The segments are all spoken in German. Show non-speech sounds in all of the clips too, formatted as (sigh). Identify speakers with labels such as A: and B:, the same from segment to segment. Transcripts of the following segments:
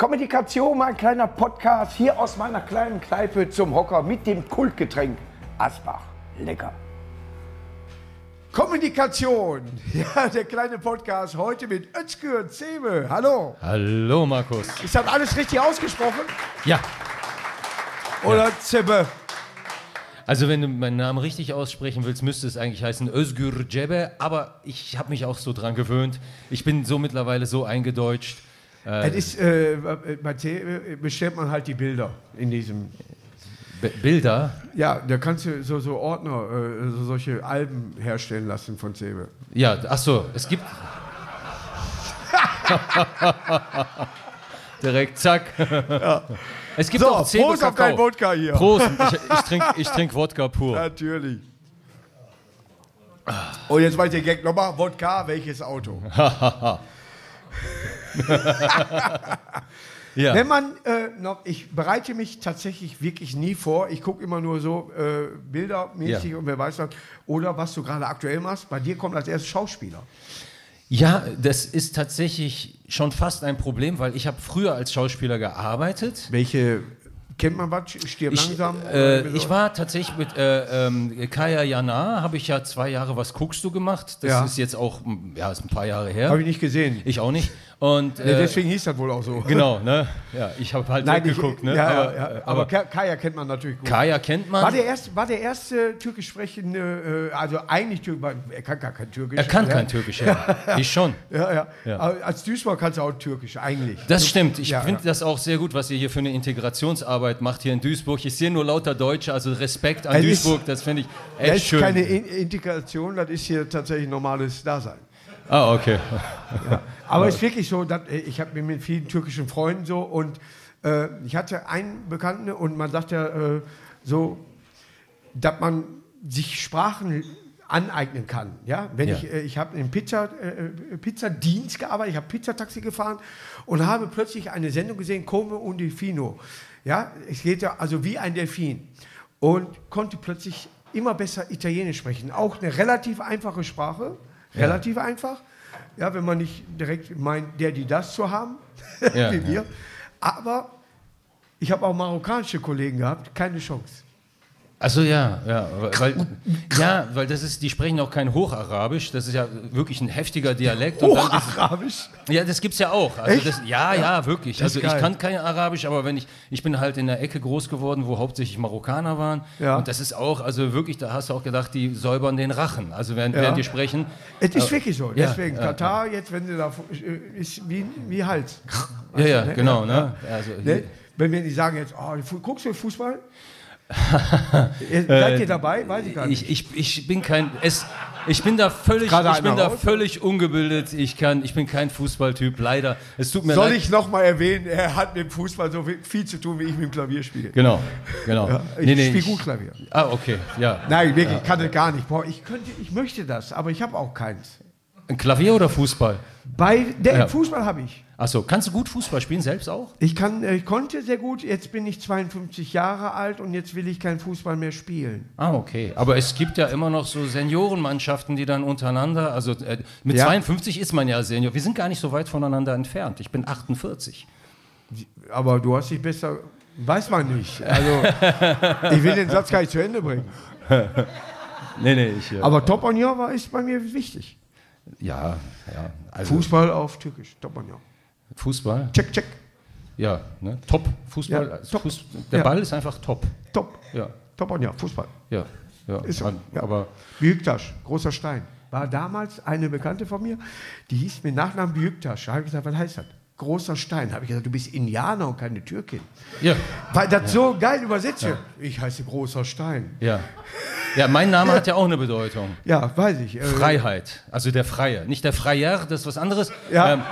A: Kommunikation, mein kleiner Podcast hier aus meiner kleinen Kneipe zum Hocker mit dem Kultgetränk Asbach. Lecker. Kommunikation, (laughs) ja, der kleine Podcast heute mit Özgür Zeme. Hallo.
B: Hallo Markus.
A: Ist das alles richtig ausgesprochen?
B: Ja.
A: Oder ja. Zebe?
B: Also wenn du meinen Namen richtig aussprechen willst, müsste es eigentlich heißen Özgür Cebe, aber ich habe mich auch so dran gewöhnt. Ich bin so mittlerweile so eingedeutscht.
A: Äh, es ist, äh, bei T bestellt man halt die Bilder in diesem.
B: B Bilder?
A: Ja, da kannst du so, so Ordner, äh, so solche Alben herstellen lassen von Zebe.
B: Ja, ach so, es gibt. (laughs) Direkt, zack. Ja. Es gibt
A: so,
B: auch Zebe
A: Prost auf dein Wodka hier.
B: Prost, ich, ich trinke (laughs) trink Wodka pur.
A: Natürlich. Und jetzt weiß der Gag nochmal, Wodka, welches Auto? (laughs) ja. Wenn man äh, noch, ich bereite mich tatsächlich wirklich nie vor. Ich gucke immer nur so äh, bildermäßig ja. und wer weiß was. Oder was du gerade aktuell machst. Bei dir kommt als erstes Schauspieler.
B: Ja, das ist tatsächlich schon fast ein Problem, weil ich habe früher als Schauspieler gearbeitet.
A: Welche Kennt man was? Stirb
B: ich,
A: langsam?
B: Äh, ich war tatsächlich mit äh, ähm, Kaya Jana, habe ich ja zwei Jahre Was guckst du gemacht. Das ja. ist jetzt auch, ja, ist ein paar Jahre her.
A: Habe ich nicht gesehen.
B: Ich auch nicht. Und,
A: nee, deswegen hieß das wohl auch so.
B: Genau, ne? Ja, ich habe halt Nein, geguckt, ne?
A: Ja, aber, ja, ja. aber, Kaya kennt man natürlich gut.
B: Kaya kennt man.
A: War der erste, war der erste türkisch sprechende, äh, also eigentlich türkisch, er kann gar kein Türkisch.
B: Er kann kein Türkisch, ja. (laughs) ich schon.
A: Ja, ja. Aber als Duisburg kannst du auch Türkisch, eigentlich.
B: Das stimmt. Ich finde das auch sehr gut, was ihr hier für eine Integrationsarbeit macht hier in Duisburg. Ich sehe nur lauter Deutsche, also Respekt an es Duisburg, das finde ich echt
A: das ist
B: schön.
A: keine Integration, das ist hier tatsächlich normales Dasein.
B: Ah, okay.
A: Ja. Aber es ist wirklich so, äh, ich habe mit vielen türkischen Freunden so und äh, ich hatte einen Bekannten und man sagt ja äh, so, dass man sich Sprachen aneignen kann. Ja? Wenn ja. ich, äh, ich habe im Pizza, äh, Pizzadienst gearbeitet, ich habe Pizzataxi gefahren und habe plötzlich eine Sendung gesehen, Come un Delfino. Ja, es geht ja also wie ein Delfin und konnte plötzlich immer besser Italienisch sprechen. Auch eine relativ einfache Sprache, relativ ja. einfach. Ja, wenn man nicht direkt meint, der, die das zu haben, (laughs) ja, wie wir. Aber ich habe auch marokkanische Kollegen gehabt, keine Chance.
B: Also ja, ja, weil, ja, weil das ist, die sprechen auch kein Hocharabisch, das ist ja wirklich ein heftiger Dialekt.
A: Hocharabisch?
B: ja, das gibt's ja auch. Also das, ja, ja, ja, wirklich. Also ich kann kein Arabisch, aber wenn ich, ich bin halt in der Ecke groß geworden, wo hauptsächlich Marokkaner waren. Ja. Und das ist auch, also wirklich, da hast du auch gedacht, die säubern den Rachen. Also während, ja. während die sprechen.
A: Es ist wirklich so. Deswegen, Katar, jetzt, wenn sie da, ist wie, wie Hals.
B: Ja, ja, ne? genau. Ne? Also,
A: ne? Wenn wir nicht sagen jetzt, oh, guckst du Fußball? Seid ihr dabei? Weiß ich gar nicht.
B: Ich, ich, ich bin kein. Es, ich bin da völlig, ich bin da völlig ungebildet. Ich, kann, ich bin kein Fußballtyp, leider. Es tut mir
A: Soll
B: leid.
A: ich nochmal erwähnen, er hat mit dem Fußball so viel zu tun, wie ich mit dem Klavier spiele.
B: Genau, genau.
A: Ja, ich nee, nee, spiele gut Klavier.
B: Ah, okay, ja.
A: Nein, wirklich, ich kann das gar nicht. Boah, ich, könnte, ich möchte das, aber ich habe auch keins.
B: Ein Klavier oder Fußball?
A: Bei der ja. Fußball habe ich.
B: Achso, kannst du gut Fußball spielen, selbst auch?
A: Ich, kann, äh, ich konnte sehr gut, jetzt bin ich 52 Jahre alt und jetzt will ich keinen Fußball mehr spielen.
B: Ah, okay. Aber es gibt ja immer noch so Seniorenmannschaften, die dann untereinander, also äh, mit ja. 52 ist man ja Senior. Wir sind gar nicht so weit voneinander entfernt. Ich bin 48.
A: Aber du hast dich besser, weiß man nicht. Also, (laughs) ich will den Satz gar nicht zu Ende bringen. (laughs)
B: nee, nee, ich. Ja.
A: Aber Top on Your ist bei mir wichtig.
B: Ja, ja.
A: Also Fußball auf Türkisch, Top on Your.
B: Fußball?
A: Check, check.
B: Ja, ne? top. Fußball. Ja, top. Fuß, der ja. Ball ist einfach top.
A: Top. Ja. Top on ja, Fußball.
B: Ja. ja.
A: Ist Man, ja. Aber Büyüktasch, großer Stein. War damals eine Bekannte von mir, die hieß mir Nachnamen Büyüktasch. Da habe ich gesagt, was heißt das? Großer Stein. habe ich gesagt, du bist Indianer und keine Türkin.
B: Ja.
A: Weil das so geil übersetzt wird. Ich heiße Großer Stein.
B: Ja. Ja, mein Name hat ja auch eine Bedeutung.
A: Ja, weiß ich. Äh,
B: Freiheit. Also der Freie. Nicht der Freier, das ist was anderes. Ja. Ähm,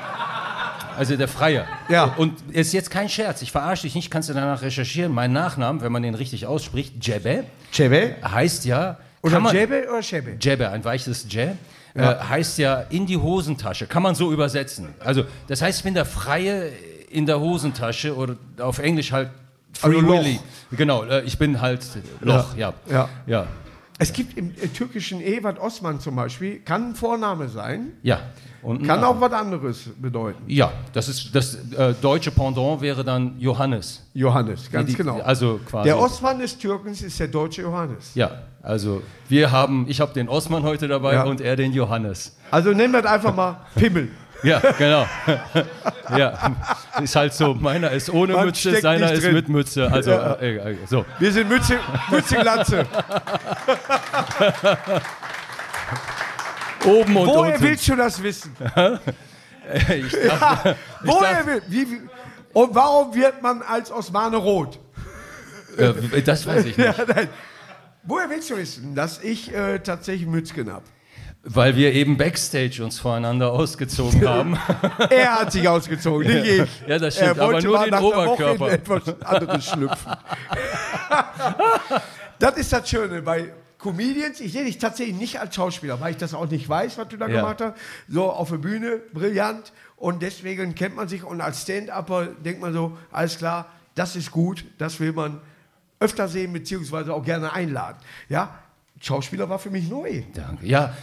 B: also der Freie.
A: Ja.
B: Und ist jetzt kein Scherz, ich verarsche dich nicht, kannst du danach recherchieren. Mein Nachname, wenn man den richtig ausspricht, Jebe.
A: Jebe?
B: Heißt ja.
A: Oder man, Jebe oder Jebe?
B: Jebe, ein weiches J. Ja. Äh, heißt ja in die Hosentasche. Kann man so übersetzen. Also, das heißt, ich bin der Freie in der Hosentasche oder auf Englisch halt
A: Free also
B: Willy. Genau, äh, ich bin halt Loch, ja.
A: Ja.
B: ja.
A: Es gibt im äh, türkischen Ewart Osman zum Beispiel, kann ein Vorname sein.
B: Ja.
A: Und kann auch was anderes bedeuten.
B: Ja, das ist das äh, deutsche Pendant wäre dann Johannes.
A: Johannes, ganz die, genau.
B: Also quasi.
A: Der Osman des Türkens ist der deutsche Johannes.
B: Ja, also wir haben, ich habe den Osman heute dabei ja. und er den Johannes.
A: Also nennen wir das einfach mal Pimmel.
B: Ja, genau. ja, ist halt so. Meiner ist ohne Man Mütze, seiner ist mit Mütze. Also, ja. äh, äh, so.
A: Wir sind Mütze, Mütze Glatze. Oben und Woher unten. willst du das wissen? (laughs) ich dachte, (laughs) Woher will, wie, wie, und warum wird man als Osmane rot?
B: Äh, das weiß ich (laughs) nicht. Ja,
A: Woher willst du wissen, dass ich äh, tatsächlich Mützgen habe?
B: Weil wir eben Backstage uns voreinander ausgezogen (laughs) haben.
A: er hat sich ausgezogen, nicht ich.
B: Ja, das stimmt, aber nur den Oberkörper. etwas
A: anderes schlüpfen. (laughs) das ist das Schöne bei Comedians. Ich sehe dich tatsächlich nicht als Schauspieler, weil ich das auch nicht weiß, was du da ja. gemacht hast. So auf der Bühne, brillant. Und deswegen kennt man sich. Und als Stand-Upper denkt man so, alles klar, das ist gut, das will man öfter sehen, beziehungsweise auch gerne einladen. Ja, Schauspieler war für mich neu.
B: Danke. Ja,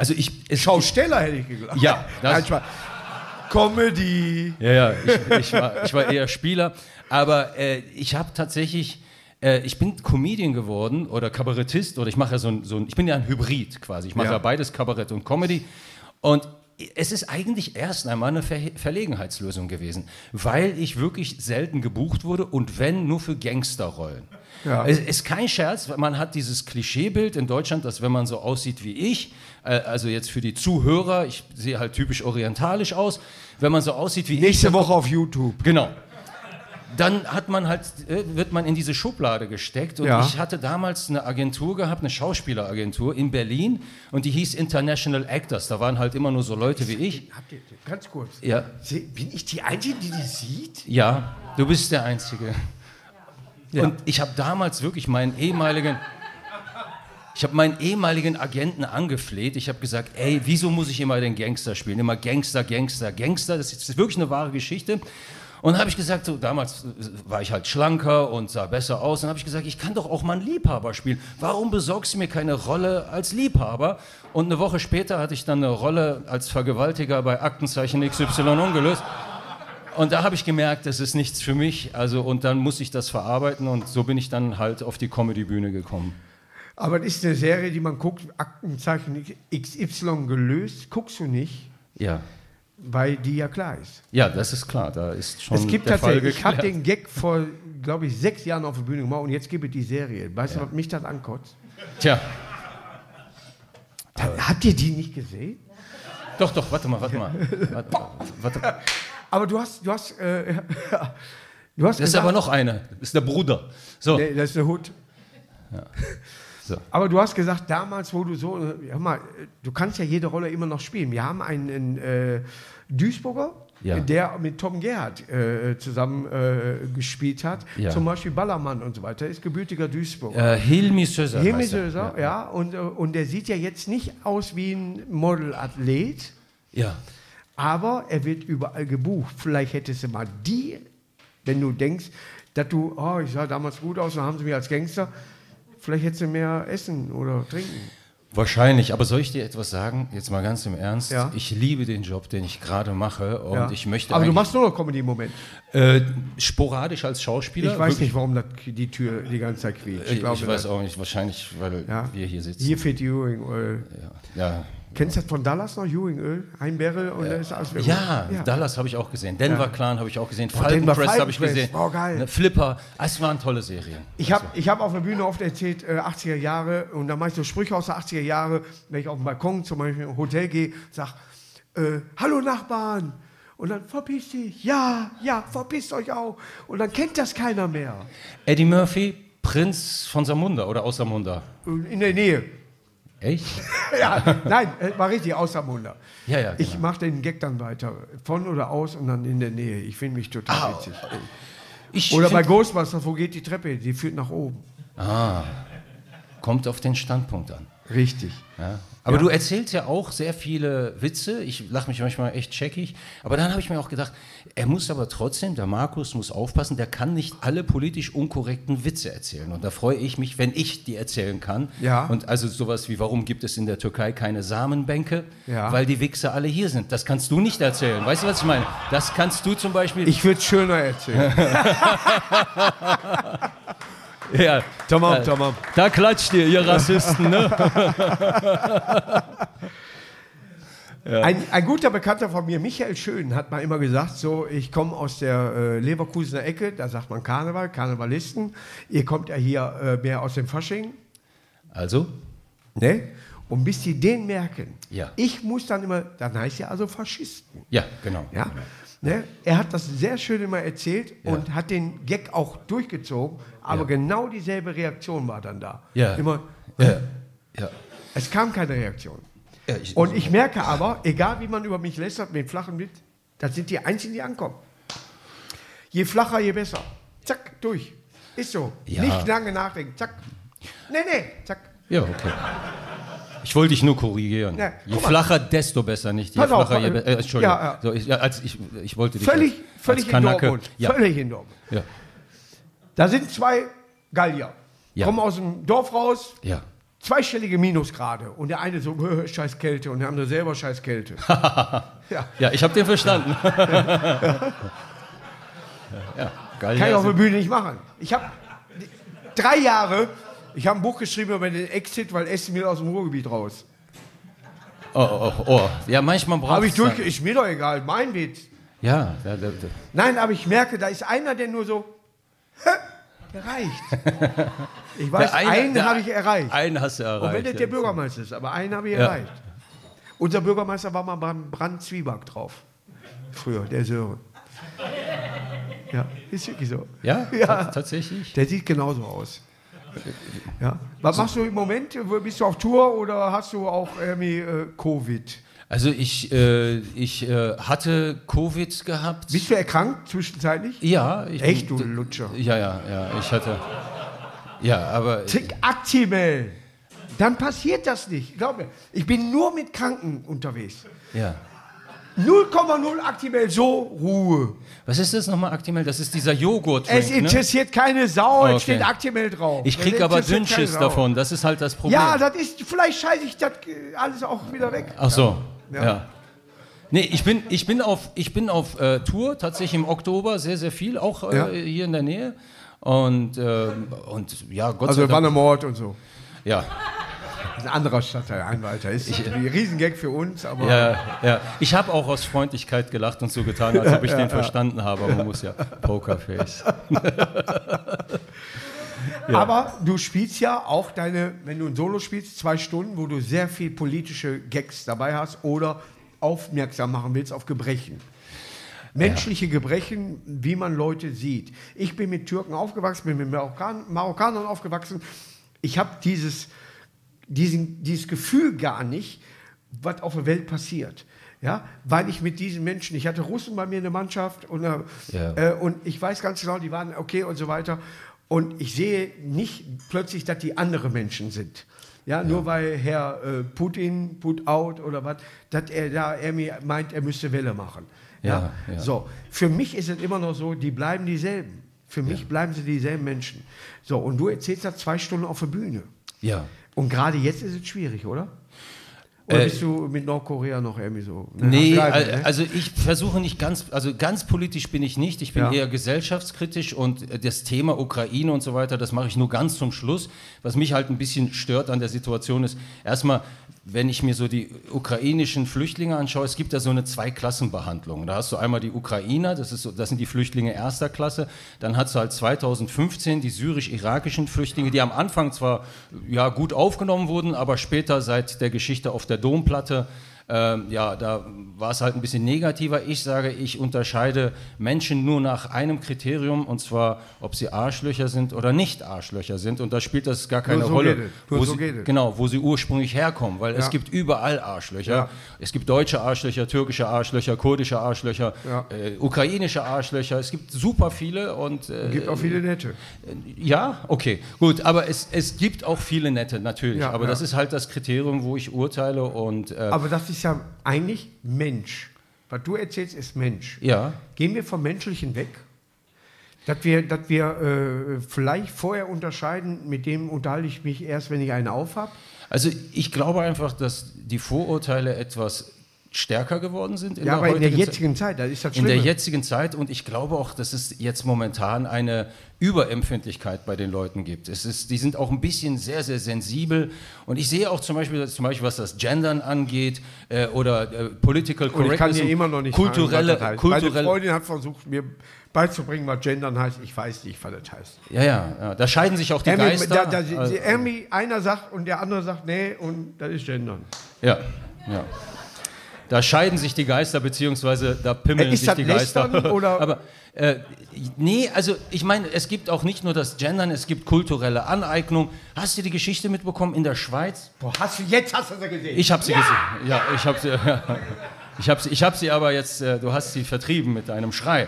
B: also ich.
A: Schausteller hätte ich gesagt.
B: Ja,
A: das Nein, Comedy.
B: Ja, ja, ich, ich, war, ich war eher Spieler. Aber äh, ich habe tatsächlich. Äh, ich bin Comedian geworden oder Kabarettist oder ich mache ja so ein, so ein, ich bin ja ein Hybrid quasi. Ich mache ja. ja beides Kabarett und Comedy. Und es ist eigentlich erst einmal eine Ver Verlegenheitslösung gewesen, weil ich wirklich selten gebucht wurde und wenn nur für Gangsterrollen. Ja. Es ist kein Scherz, man hat dieses Klischeebild in Deutschland, dass wenn man so aussieht wie ich, also jetzt für die Zuhörer, ich sehe halt typisch orientalisch aus, wenn man so aussieht wie
A: Nächste
B: ich.
A: Nächste Woche auf YouTube.
B: Genau dann hat man halt, äh, wird man in diese Schublade gesteckt. Und ja. ich hatte damals eine Agentur gehabt, eine Schauspieleragentur in Berlin und die hieß International Actors. Da waren halt immer nur so Leute wie ich.
A: Habt ihr, ganz kurz.
B: Ja.
A: Bin ich die Einzige, die die sieht?
B: Ja, du bist der Einzige. Ja. Und ich habe damals wirklich meinen ehemaligen. Ich habe meinen ehemaligen Agenten angefleht. Ich habe gesagt, ey, wieso muss ich immer den Gangster spielen? Immer Gangster, Gangster, Gangster. Das ist wirklich eine wahre Geschichte. Und habe ich gesagt, so damals war ich halt schlanker und sah besser aus. Und habe ich gesagt, ich kann doch auch mal einen Liebhaber spielen. Warum besorgst du mir keine Rolle als Liebhaber? Und eine Woche später hatte ich dann eine Rolle als Vergewaltiger bei Aktenzeichen XY ungelöst. Und da habe ich gemerkt, das ist nichts für mich. Also und dann muss ich das verarbeiten und so bin ich dann halt auf die Comedy-Bühne gekommen.
A: Aber das ist eine Serie, die man guckt, Aktenzeichen XY gelöst, guckst du nicht?
B: Ja.
A: Weil die ja klar ist.
B: Ja, das ist klar. Da ist schon
A: es gibt tatsächlich, Ich habe den Gag vor, glaube ich, sechs Jahren auf der Bühne gemacht und jetzt gebe ich die Serie. Weißt ja. du, was mich das ankotzt?
B: Tja.
A: Da, habt ihr die nicht gesehen?
B: Doch, doch, warte mal, warte mal. Warte,
A: warte. Aber du hast, du hast, äh, (laughs) du hast.
B: Das ist aber noch eine. Das ist der Bruder.
A: So. Nee, das ist der Hut. Ja. (laughs) So. Aber du hast gesagt, damals, wo du so, hör mal, du kannst ja jede Rolle immer noch spielen. Wir haben einen äh, Duisburger, ja. der mit Tom Gerhardt äh, zusammen äh, gespielt hat, ja. zum Beispiel Ballermann und so weiter, ist gebürtiger Duisburger.
B: Äh, Hilmi Söser.
A: Hilmi Söser, ja. ja. Und, äh, und der sieht ja jetzt nicht aus wie ein Modelathlet.
B: Ja.
A: Aber er wird überall gebucht. Vielleicht hättest du mal die, wenn du denkst, dass du, oh, ich sah damals gut aus, dann haben sie mich als Gangster vielleicht hättest du mehr essen oder trinken.
B: Wahrscheinlich, aber soll ich dir etwas sagen? Jetzt mal ganz im Ernst. Ja. Ich liebe den Job, den ich gerade mache und ja. ich möchte.
A: Aber du machst nur noch Comedy im Moment.
B: Äh, sporadisch als Schauspieler.
A: Ich weiß nicht, warum das, die Tür die ganze Zeit quietscht.
B: Ich, ich weiß auch nicht, wahrscheinlich, weil ja. wir hier sitzen.
A: Hier fehlt Ewing Oil.
B: Ja. ja.
A: Kennst du das von Dallas noch? Ewing Öl, Heimberre und äh, ist alles
B: ja, ja, Dallas habe ich auch gesehen. Denver Clan habe ich auch gesehen. Oh, Falcon Press habe ich gesehen.
A: Oh, geil. Ne,
B: Flipper. Es waren tolle Serien.
A: Ich habe also. hab auf der Bühne oft erzählt, äh, 80er Jahre, und da mache ich so Sprüche aus der 80er Jahre, wenn ich auf den Balkon zum Beispiel im Hotel gehe, sage, äh, hallo Nachbarn. Und dann verpiss dich. Ja, ja, verpisst euch auch. Und dann kennt das keiner mehr.
B: Eddie Murphy, Prinz von Samunda oder aus Samunda?
A: In der Nähe.
B: Echt? (laughs)
A: ja, nein, war richtig aus Samunda.
B: Ja, ja.
A: Genau. Ich mache den Gag dann weiter. Von oder aus und dann in der Nähe. Ich finde mich total ah, witzig. Ich oder bei Ghostbusters, wo geht die Treppe? Die führt nach oben.
B: Ah. Kommt auf den Standpunkt an.
A: Richtig.
B: Ja. Aber ja. du erzählst ja auch sehr viele Witze. Ich lache mich manchmal echt checkig. Aber dann habe ich mir auch gedacht, er muss aber trotzdem, der Markus muss aufpassen, der kann nicht alle politisch unkorrekten Witze erzählen. Und da freue ich mich, wenn ich die erzählen kann.
A: Ja.
B: Und also sowas wie, warum gibt es in der Türkei keine Samenbänke?
A: Ja.
B: Weil die Wichser alle hier sind. Das kannst du nicht erzählen. Weißt du, was ich meine? Das kannst du zum Beispiel.
A: Ich würde es schöner erzählen. (laughs)
B: Ja,
A: tamam, da, tamam.
B: Da klatscht ihr, ihr Rassisten, ne? (laughs)
A: ja. ein, ein, guter Bekannter von mir, Michael Schön, hat mal immer gesagt, so, ich komme aus der äh, Leverkusener Ecke, da sagt man Karneval, Karnevalisten. Ihr kommt ja hier äh, mehr aus dem Fasching.
B: Also?
A: Ne? Und bis die den merken,
B: ja.
A: ich muss dann immer, dann heißt ja also Faschisten.
B: Ja, genau.
A: Ja? Ne? Er hat das sehr schön immer erzählt ja. und hat den Gag auch durchgezogen, aber ja. genau dieselbe Reaktion war dann da.
B: Ja.
A: Immer,
B: ja. ja.
A: Es kam keine Reaktion. Ich, und ich merke aber, egal wie man über mich lästert, mit flachen Witz, das sind die Einzigen, die ankommen. Je flacher, je besser. Zack, durch. Ist so. Nicht lange nachdenken. Zack. Nee, nee, zack.
B: Ja, okay. Ich wollte dich nur korrigieren. Ja, je flacher, desto besser, nicht je
A: Pass
B: flacher,
A: auf,
B: je. Äh, Entschuldigung. Ja. So, ich, als ich, ich wollte dich
A: völlig,
B: als,
A: völlig
B: als Kanake,
A: in Dortmund.
B: ja.
A: Völlig in Dortmund.
B: Ja.
A: Da sind zwei Gallier. Kommen aus dem Dorf raus.
B: Ja.
A: Zweistellige Minusgrade. Und der eine so, (laughs) scheiß Kälte. Und der andere selber scheiß Kälte. (laughs)
B: ja. ja, ich habe den verstanden. (laughs) ja.
A: ja. Kann ich auf der Bühne nicht machen. Ich habe drei Jahre ich habe ein Buch geschrieben über den Exit, weil Essen will aus dem Ruhrgebiet raus.
B: Oh, oh, oh. oh. Ja, manchmal braucht
A: Habe ich durch, ist mir doch egal, mein Witz.
B: Ja, ja, ja,
A: Nein, aber ich merke, da ist einer, der nur so, der reicht. (laughs) Ich weiß, eine, einen habe ich erreicht.
B: Einen hast du erreicht. Und
A: wenn das der Bürgermeister ist, aber einen habe ich erreicht. Unser Bürgermeister war mal beim Brand Zwieback drauf. Früher, der Sören. Ja, ist wirklich so.
B: Ja, ja. tatsächlich.
A: Der sieht genauso aus. Ja. Was machst du im Moment? Bist du auf Tour oder hast du auch irgendwie äh, Covid?
B: Also ich, äh, ich äh, hatte Covid gehabt.
A: Bist du erkrankt zwischenzeitlich?
B: Ja. Ich
A: Echt, du Lutscher?
B: Ja, ja, ja. Ich hatte. Ja, aber.
A: Trink Actimel. Dann passiert das nicht. Glaub mir. Ich bin nur mit Kranken unterwegs.
B: Ja.
A: 0,0 Actimel, so Ruhe.
B: Was ist das nochmal Actimel? Das ist dieser Joghurt.
A: Es ne? interessiert ne? keine Sau, es steht Actimel drauf.
B: Ich krieg aber Dünnschiss davon, das ist halt das Problem.
A: Ja, das ist, vielleicht scheiße ich das alles auch wieder weg.
B: Ach so, ja. ja. Nee, ich bin, ich bin auf, ich bin auf äh, Tour, tatsächlich im Oktober, sehr, sehr viel, auch äh, ja. hier in der Nähe. Und, äh, und ja, Gott
A: also sei Dank. Also Wannemord und so.
B: Ja.
A: Ein anderer Stadtteil, Einwalter. Ist ich, ein Riesengag für uns, aber.
B: Ja, ja. Ich habe auch aus Freundlichkeit gelacht und so getan, als ob ich den verstanden habe. Aber man muss ja Pokerface.
A: ja. (laughs) Aber du spielst ja auch deine, wenn du ein Solo spielst, zwei Stunden, wo du sehr viel politische Gags dabei hast oder aufmerksam machen willst auf Gebrechen. Menschliche ja. Gebrechen, wie man Leute sieht. Ich bin mit Türken aufgewachsen, bin mit Marokkan Marokkanern aufgewachsen. Ich habe dieses diesen, dieses Gefühl gar nicht, was auf der Welt passiert. Ja, weil ich mit diesen Menschen, ich hatte Russen bei mir in der Mannschaft und, äh, ja. äh, und ich weiß ganz genau, die waren okay und so weiter. Und ich sehe nicht plötzlich, dass die andere Menschen sind. Ja, ja. nur weil Herr äh, Putin, put out oder was, dass er da er mir meint, er müsste Welle machen. Ja, ja, So, für mich ist es immer noch so, die bleiben dieselben. Für mich bleiben sie dieselben Menschen. So, und du erzählst das zwei Stunden auf der Bühne.
B: Ja.
A: Und gerade jetzt ist es schwierig, oder? Oder äh, bist du mit Nordkorea noch irgendwie so?
B: Ne? Nee, ne? also ich versuche nicht ganz, also ganz politisch bin ich nicht. Ich bin ja. eher gesellschaftskritisch und das Thema Ukraine und so weiter, das mache ich nur ganz zum Schluss. Was mich halt ein bisschen stört an der Situation ist, erstmal, wenn ich mir so die ukrainischen Flüchtlinge anschaue, es gibt ja so eine Zweiklassenbehandlung. Da hast du einmal die Ukrainer, das, ist so, das sind die Flüchtlinge erster Klasse. Dann hast du halt 2015 die syrisch-irakischen Flüchtlinge, die am Anfang zwar ja, gut aufgenommen wurden, aber später seit der Geschichte auf der Domplatte Ähm, ja, da war es halt ein bisschen negativer. Ich sage, ich unterscheide Menschen nur nach einem Kriterium und zwar, ob sie Arschlöcher sind oder nicht Arschlöcher sind. Und da spielt das gar keine so Rolle, wo so sie, genau, wo sie ursprünglich herkommen, weil ja. es gibt überall Arschlöcher. Ja. Es gibt deutsche Arschlöcher, türkische Arschlöcher, kurdische Arschlöcher, ja. äh, ukrainische Arschlöcher. Es gibt super viele und
A: äh, gibt auch viele nette. Äh,
B: ja, okay, gut, aber es, es gibt auch viele nette natürlich. aber das ist halt das Kriterium, wo ich urteile und.
A: Äh, aber das ist ist ja eigentlich Mensch. Was du erzählst, ist Mensch.
B: Ja.
A: Gehen wir vom Menschlichen weg? Dass wir, dass wir äh, vielleicht vorher unterscheiden, mit dem unterhalte ich mich erst, wenn ich einen aufhab?
B: Also ich glaube einfach, dass die Vorurteile etwas stärker geworden sind.
A: In ja, der aber in der jetzigen Zeit, Zeit das ist das
B: In der jetzigen Zeit und ich glaube auch, dass es jetzt momentan eine Überempfindlichkeit bei den Leuten gibt. Es ist, die sind auch ein bisschen sehr, sehr sensibel und ich sehe auch zum Beispiel, zum Beispiel was das Gendern angeht äh, oder äh, Political Correctness. Ich kann
A: dir immer noch nicht
B: kulturelle, sagen, kulturelle
A: Meine Freundin hat versucht, mir beizubringen, was Gendern heißt. Ich weiß nicht, was das heißt.
B: Ja, ja, ja. da scheiden sich auch die Ermi, Geister. Da,
A: da, also, Ermi, einer sagt und der andere sagt, nee, und das ist Gendern.
B: Ja, ja. Da scheiden sich die Geister, beziehungsweise da pimmeln äh, sich die Geister. (laughs) Aber äh, nee, also ich meine, es gibt auch nicht nur das Gendern, es gibt kulturelle Aneignung. Hast du die Geschichte mitbekommen in der Schweiz?
A: Boah, hast du, jetzt hast du sie gesehen.
B: Ich habe sie ja! gesehen. Ja, ich habe (laughs) sie. ich habe sie, hab sie aber jetzt, äh, du hast sie vertrieben mit einem Schrei.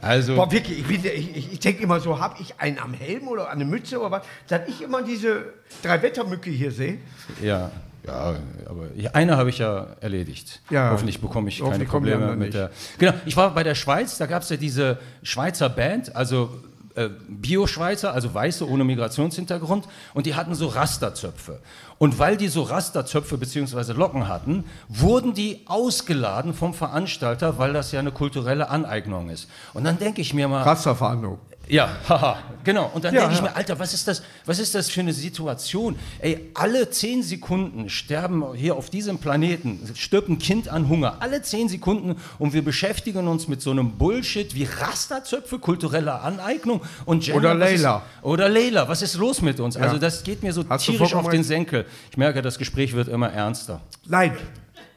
B: Also.
A: Boah, wirklich, ich, ich, ich denke immer so, habe ich einen am Helm oder eine Mütze oder was, dass ich immer diese drei Wettermücke hier sehe.
B: Ja. Ja, aber ich, eine habe ich ja erledigt. Ja, Hoffentlich bekomme ich keine Probleme mit der. Genau, ich war bei der Schweiz, da gab es ja diese Schweizer Band, also äh, Bio-Schweizer, also Weiße ohne Migrationshintergrund, und die hatten so Rasterzöpfe. Und weil die so Rasterzöpfe bzw. Locken hatten, wurden die ausgeladen vom Veranstalter, weil das ja eine kulturelle Aneignung ist. Und dann denke ich mir mal.
A: Rasterverhandlung.
B: Ja, haha, genau. Und dann ja, denke ich mir, Alter, was ist, das, was ist das für eine Situation? Ey, alle zehn Sekunden sterben hier auf diesem Planeten, stirbt ein Kind an Hunger. Alle zehn Sekunden und wir beschäftigen uns mit so einem Bullshit wie Rasterzöpfe, kulturelle Aneignung und
A: Gender. Oder Leila.
B: oder Leila, was ist los mit uns? Ja. Also das geht mir so Hast tierisch auf den Senkel. Ich merke, das Gespräch wird immer ernster.
A: Nein,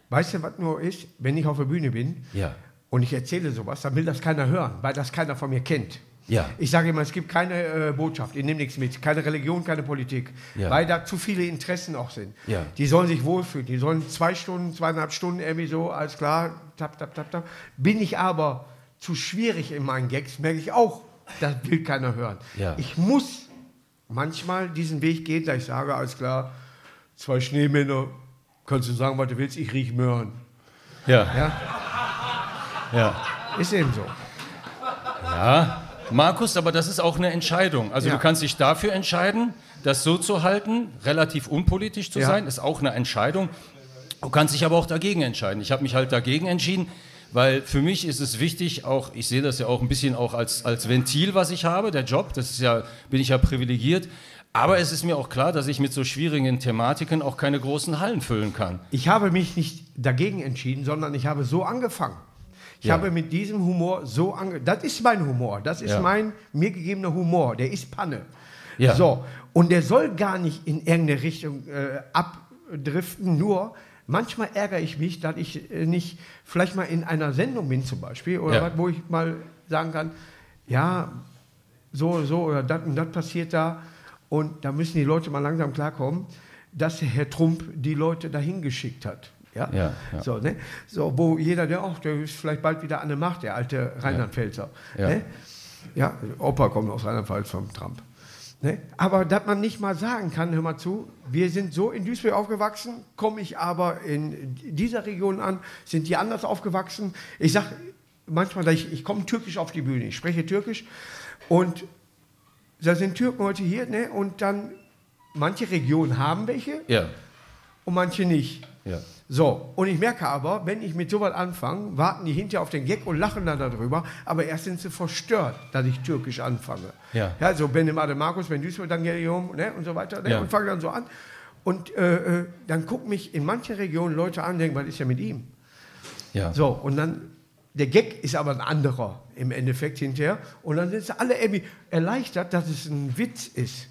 A: weißt du, was nur ist, wenn ich auf der Bühne bin
B: ja.
A: und ich erzähle sowas, dann will das keiner hören, weil das keiner von mir kennt.
B: Ja.
A: Ich sage immer, es gibt keine äh, Botschaft, ich nehme nichts mit, keine Religion, keine Politik, ja. weil da zu viele Interessen auch sind.
B: Ja.
A: Die sollen sich wohlfühlen, die sollen zwei Stunden, zweieinhalb Stunden irgendwie so, alles klar, tap, tap, tap, tap. Bin ich aber zu schwierig in meinen Gags, merke ich auch, das will keiner hören.
B: Ja.
A: Ich muss manchmal diesen Weg gehen, da ich sage, alles klar, zwei Schneemänner, kannst du sagen, was du willst, ich rieche Möhren.
B: Ja.
A: ja.
B: Ja.
A: Ist eben so.
B: Ja. Markus, aber das ist auch eine Entscheidung. Also ja. du kannst dich dafür entscheiden, das so zu halten, relativ unpolitisch zu ja. sein, ist auch eine Entscheidung. Du kannst dich aber auch dagegen entscheiden. Ich habe mich halt dagegen entschieden, weil für mich ist es wichtig, auch ich sehe das ja auch ein bisschen auch als, als Ventil, was ich habe, der Job, das ist ja, bin ich ja privilegiert. Aber es ist mir auch klar, dass ich mit so schwierigen Thematiken auch keine großen Hallen füllen kann.
A: Ich habe mich nicht dagegen entschieden, sondern ich habe so angefangen. Ich ja. habe mit diesem Humor so ange... Das ist mein Humor. Das ist ja. mein mir gegebener Humor. Der ist Panne.
B: Ja.
A: So. Und der soll gar nicht in irgendeine Richtung äh, abdriften. Nur manchmal ärgere ich mich, dass ich äh, nicht vielleicht mal in einer Sendung bin zum Beispiel oder was, wo ich mal sagen kann, ja, so, so oder das und das passiert da. Und da müssen die Leute mal langsam klarkommen, dass Herr Trump die Leute dahin geschickt hat. Ja?
B: Ja, ja.
A: So, ne? so, wo jeder, der auch, der ist vielleicht bald wieder an der Macht, der alte Rheinland-Pfälzer.
B: Ja.
A: Ne? ja, Opa kommt aus Rheinland-Pfalz vom Trump. Ne? Aber dass man nicht mal sagen kann, hör mal zu, wir sind so in Duisburg aufgewachsen, komme ich aber in dieser Region an, sind die anders aufgewachsen. Ich sage manchmal, ich, ich komme türkisch auf die Bühne, ich spreche türkisch und da sind Türken heute hier ne? und dann manche Regionen haben welche
B: ja.
A: Und manche nicht.
B: Ja.
A: So, und ich merke aber, wenn ich mit sowas anfange, warten die hinterher auf den Gag und lachen dann darüber, aber erst sind sie verstört, dass ich türkisch anfange.
B: Ja.
A: Ja, so Benim Ade Markus, Ben Duisburg, dann Gerium, ne, und so weiter, ne,
B: ja.
A: und fange dann so an. Und äh, äh, dann gucken mich in manchen Regionen Leute an und denken, was ist ja mit ihm?
B: Ja.
A: So, und dann, der Gag ist aber ein anderer im Endeffekt hinterher. Und dann sind sie alle irgendwie erleichtert, dass es ein Witz ist.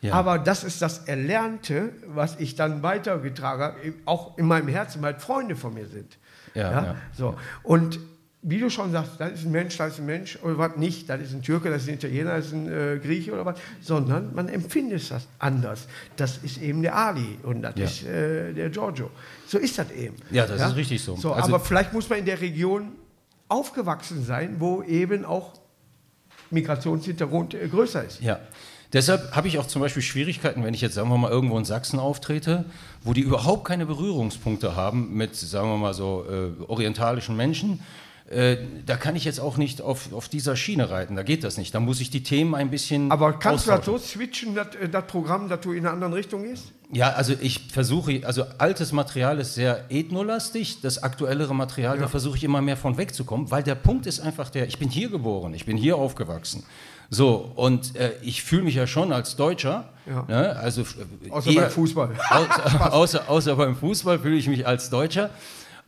A: Ja. Aber das ist das Erlernte, was ich dann weitergetragen habe, auch in meinem Herzen, weil Freunde von mir sind. Ja, ja? So. Und wie du schon sagst, das ist ein Mensch, das ist ein Mensch oder was nicht, das ist ein Türke, das ist ein Italiener, das ist ein äh, Grieche oder was, sondern man empfindet das anders. Das ist eben der Ali und das ja. ist äh, der Giorgio. So ist das eben.
B: Ja, das ja? ist richtig so.
A: so also aber vielleicht muss man in der Region aufgewachsen sein, wo eben auch Migrationshintergrund äh, größer ist.
B: Ja. Deshalb habe ich auch zum Beispiel Schwierigkeiten, wenn ich jetzt, sagen wir mal, irgendwo in Sachsen auftrete, wo die überhaupt keine Berührungspunkte haben mit, sagen wir mal so, äh, orientalischen Menschen äh, da kann ich jetzt auch nicht auf, auf dieser Schiene reiten, da geht das nicht. Da muss ich die Themen ein bisschen.
A: Aber kannst du das so switchen, das, äh, das Programm, dass du in eine andere Richtung gehst?
B: Ja, also ich versuche, also altes Material ist sehr ethnolastig, das aktuellere Material, ja. da versuche ich immer mehr von wegzukommen, weil der Punkt ist einfach der, ich bin hier geboren, ich bin hier aufgewachsen. So, und äh, ich fühle mich ja schon als Deutscher. Ja. Ne? Also,
A: äh, außer eher, beim Fußball. (laughs)
B: Außer, (laughs) (laughs) außer, außer beim Fußball fühle ich mich als Deutscher.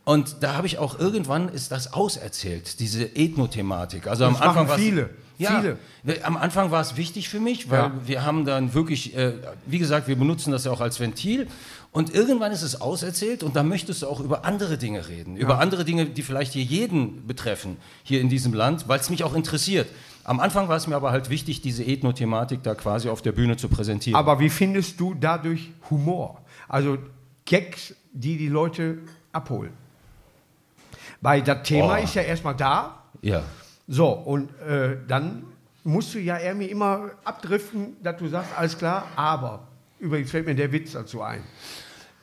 B: Und da habe ich auch irgendwann ist das auserzählt, diese Ethno-Thematik. Also das am Anfang war
A: viele.
B: Ja,
A: viele.
B: am Anfang war es wichtig für mich, weil ja. wir haben dann wirklich, äh, wie gesagt, wir benutzen das ja auch als Ventil. Und irgendwann ist es auserzählt und da möchtest du auch über andere Dinge reden, ja. über andere Dinge, die vielleicht hier jeden betreffen, hier in diesem Land, weil es mich auch interessiert. Am Anfang war es mir aber halt wichtig, diese Ethno-Thematik da quasi auf der Bühne zu präsentieren.
A: Aber wie findest du dadurch Humor? Also Gags, die die Leute abholen? Weil das Thema oh. ist ja erstmal da.
B: Ja.
A: So, und äh, dann musst du ja irgendwie immer abdriften, dass du sagst, alles klar, aber. Übrigens fällt mir der Witz dazu ein.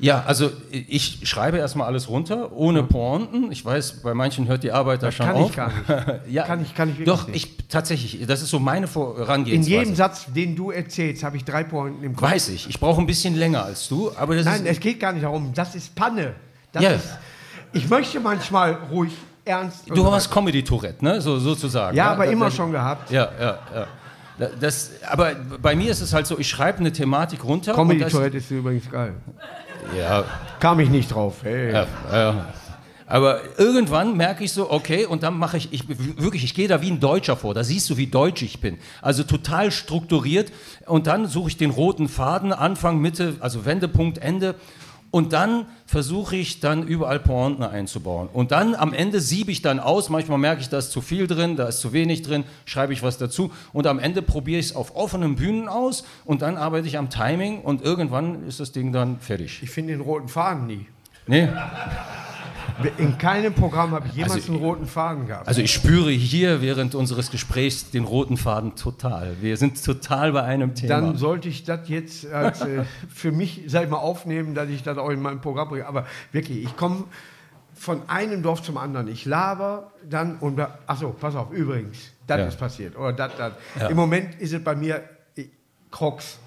B: Ja, also ich schreibe erstmal alles runter, ohne Pointen. Ich weiß, bei manchen hört die Arbeit da schon
A: kann
B: auf.
A: Ich gar nicht. (laughs) ja, kann ich, kann ich
B: Doch, nicht. ich tatsächlich, das ist so meine Vorangehensweise.
A: In jedem Satz, den du erzählst, habe ich drei Pointen im
B: Kopf. Weiß ich. Ich brauche ein bisschen länger als du, aber das
A: Nein, es geht gar nicht darum. Das ist Panne. Das ja. ist, ich möchte manchmal ruhig ernst.
B: Du hast Comedy-Tourette, ne? So, sozusagen.
A: Ja, ja aber das, immer das, schon gehabt.
B: Ja, ja, ja. Das, aber bei mir ist es halt so, ich schreibe eine Thematik runter.
A: Comedy-Tourette ist übrigens geil.
B: Ja.
A: Kam ich nicht drauf. Hey.
B: Ja, ja. Aber irgendwann merke ich so, okay, und dann mache ich, ich wirklich, ich gehe da wie ein Deutscher vor. Da siehst du, wie deutsch ich bin. Also total strukturiert. Und dann suche ich den roten Faden, Anfang, Mitte, also Wendepunkt, Ende. Und dann versuche ich dann überall Pointen einzubauen. Und dann am Ende siebe ich dann aus. Manchmal merke ich, da ist zu viel drin, da ist zu wenig drin, schreibe ich was dazu. Und am Ende probiere ich es auf offenen Bühnen aus und dann arbeite ich am Timing und irgendwann ist das Ding dann fertig.
A: Ich finde den roten Faden nie.
B: Nee.
A: In keinem Programm habe ich jemals also, einen roten Faden gehabt.
B: Also ich spüre hier während unseres Gesprächs den roten Faden total. Wir sind total bei einem Thema.
A: Dann sollte ich das jetzt als, äh, für mich, sag ich mal, aufnehmen, dass ich das auch in meinem Programm bringe. Aber wirklich, ich komme von einem Dorf zum anderen. Ich laber dann und achso, pass auf, übrigens, das ja. ist passiert oder das, das. Ja. Im Moment ist es bei mir Crocs.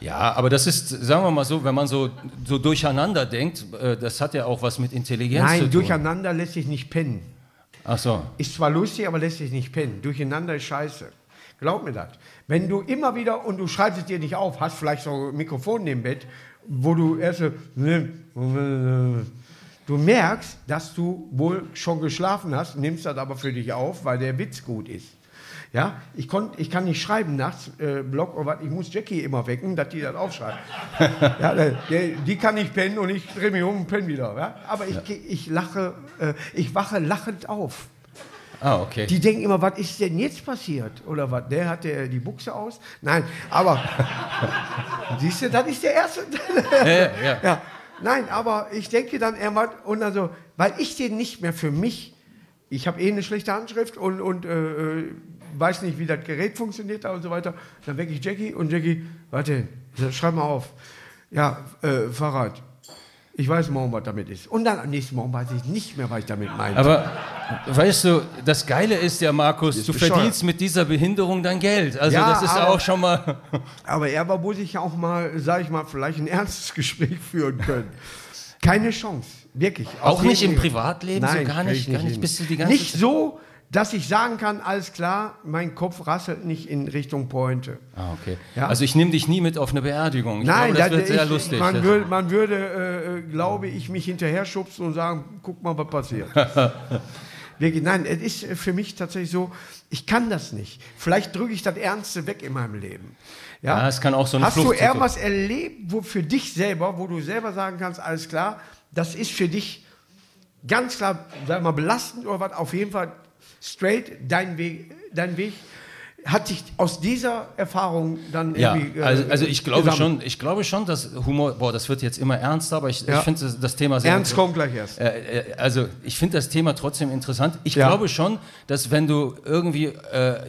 B: Ja, aber das ist, sagen wir mal so, wenn man so, so durcheinander denkt, äh, das hat ja auch was mit Intelligenz
A: Nein,
B: zu tun.
A: Nein, durcheinander lässt sich nicht pennen.
B: Ach so.
A: Ist zwar lustig, aber lässt sich nicht pennen. Durcheinander ist scheiße. Glaub mir das. Wenn du immer wieder, und du schreibst es dir nicht auf, hast vielleicht so ein Mikrofon neben Bett, wo du erst so, du merkst, dass du wohl schon geschlafen hast, nimmst das aber für dich auf, weil der Witz gut ist. Ja, ich, konnt, ich kann nicht schreiben nachts, äh, Blog oder was, ich muss Jackie immer wecken, dass die das aufschreibt. (laughs) ja, der, der, die kann nicht pennen und ich drehe mich um und penne wieder. Ja? Aber ich, ja. ich lache, äh, ich wache lachend auf.
B: Ah, okay.
A: Die denken immer, was ist denn jetzt passiert? Oder was? Der hat der die Buchse aus? Nein, aber (laughs) siehst du, das ist der erste. ja, ja, ja. Nein, aber ich denke dann, er macht, und also, weil ich den nicht mehr für mich, ich habe eh eine schlechte Handschrift und, und äh, äh weiß nicht, wie das Gerät funktioniert da und so weiter. Dann wecke ich Jackie und Jackie, warte, schreib mal auf. Ja, äh, Fahrrad. Ich weiß morgen, was damit ist. Und dann am nächsten Morgen weiß ich nicht mehr, was ich damit meine.
B: Aber weißt du, das Geile ist ja, Markus, ist du bescheuert. verdienst mit dieser Behinderung dein Geld. Also ja, das ist aber, auch schon mal.
A: aber er war, wo sich auch mal, sag ich mal, vielleicht ein ernstes (laughs) Gespräch führen können. Keine Chance, wirklich.
B: Auch nicht im Privatleben, Nein, so gar nicht, gar nicht,
A: bist du die ganze Nicht so, dass ich sagen kann, alles klar, mein Kopf rasselt nicht in Richtung Pointe.
B: Ah, okay. Ja? Also ich nehme dich nie mit auf eine Beerdigung.
A: Ich Nein, glaube, das, das wird sehr ich, lustig. Man, will, man würde, äh, glaube ich, mich hinterher schubsen und sagen, guck mal, was passiert. (laughs) Nein, es ist für mich tatsächlich so, ich kann das nicht. Vielleicht drücke ich das Ernste weg in meinem Leben. Ja,
B: ja es kann auch so eine
A: Hast Flucht du irgendwas erlebt, wo für dich selber, wo du selber sagen kannst, alles klar, das ist für dich ganz klar, sag mal, belastend oder was, auf jeden Fall straight dein Weg, dein Weg hat sich aus dieser Erfahrung dann
B: ja, irgendwie. Äh, also, also ich glaube schon, ich glaube schon, dass Humor, boah, das wird jetzt immer ernster, aber ich, ja. ich finde das, das, Thema
A: sehr. Ernst kommt gleich erst.
B: Äh, äh, also ich finde das Thema trotzdem interessant. Ich ja. glaube schon, dass wenn du irgendwie äh,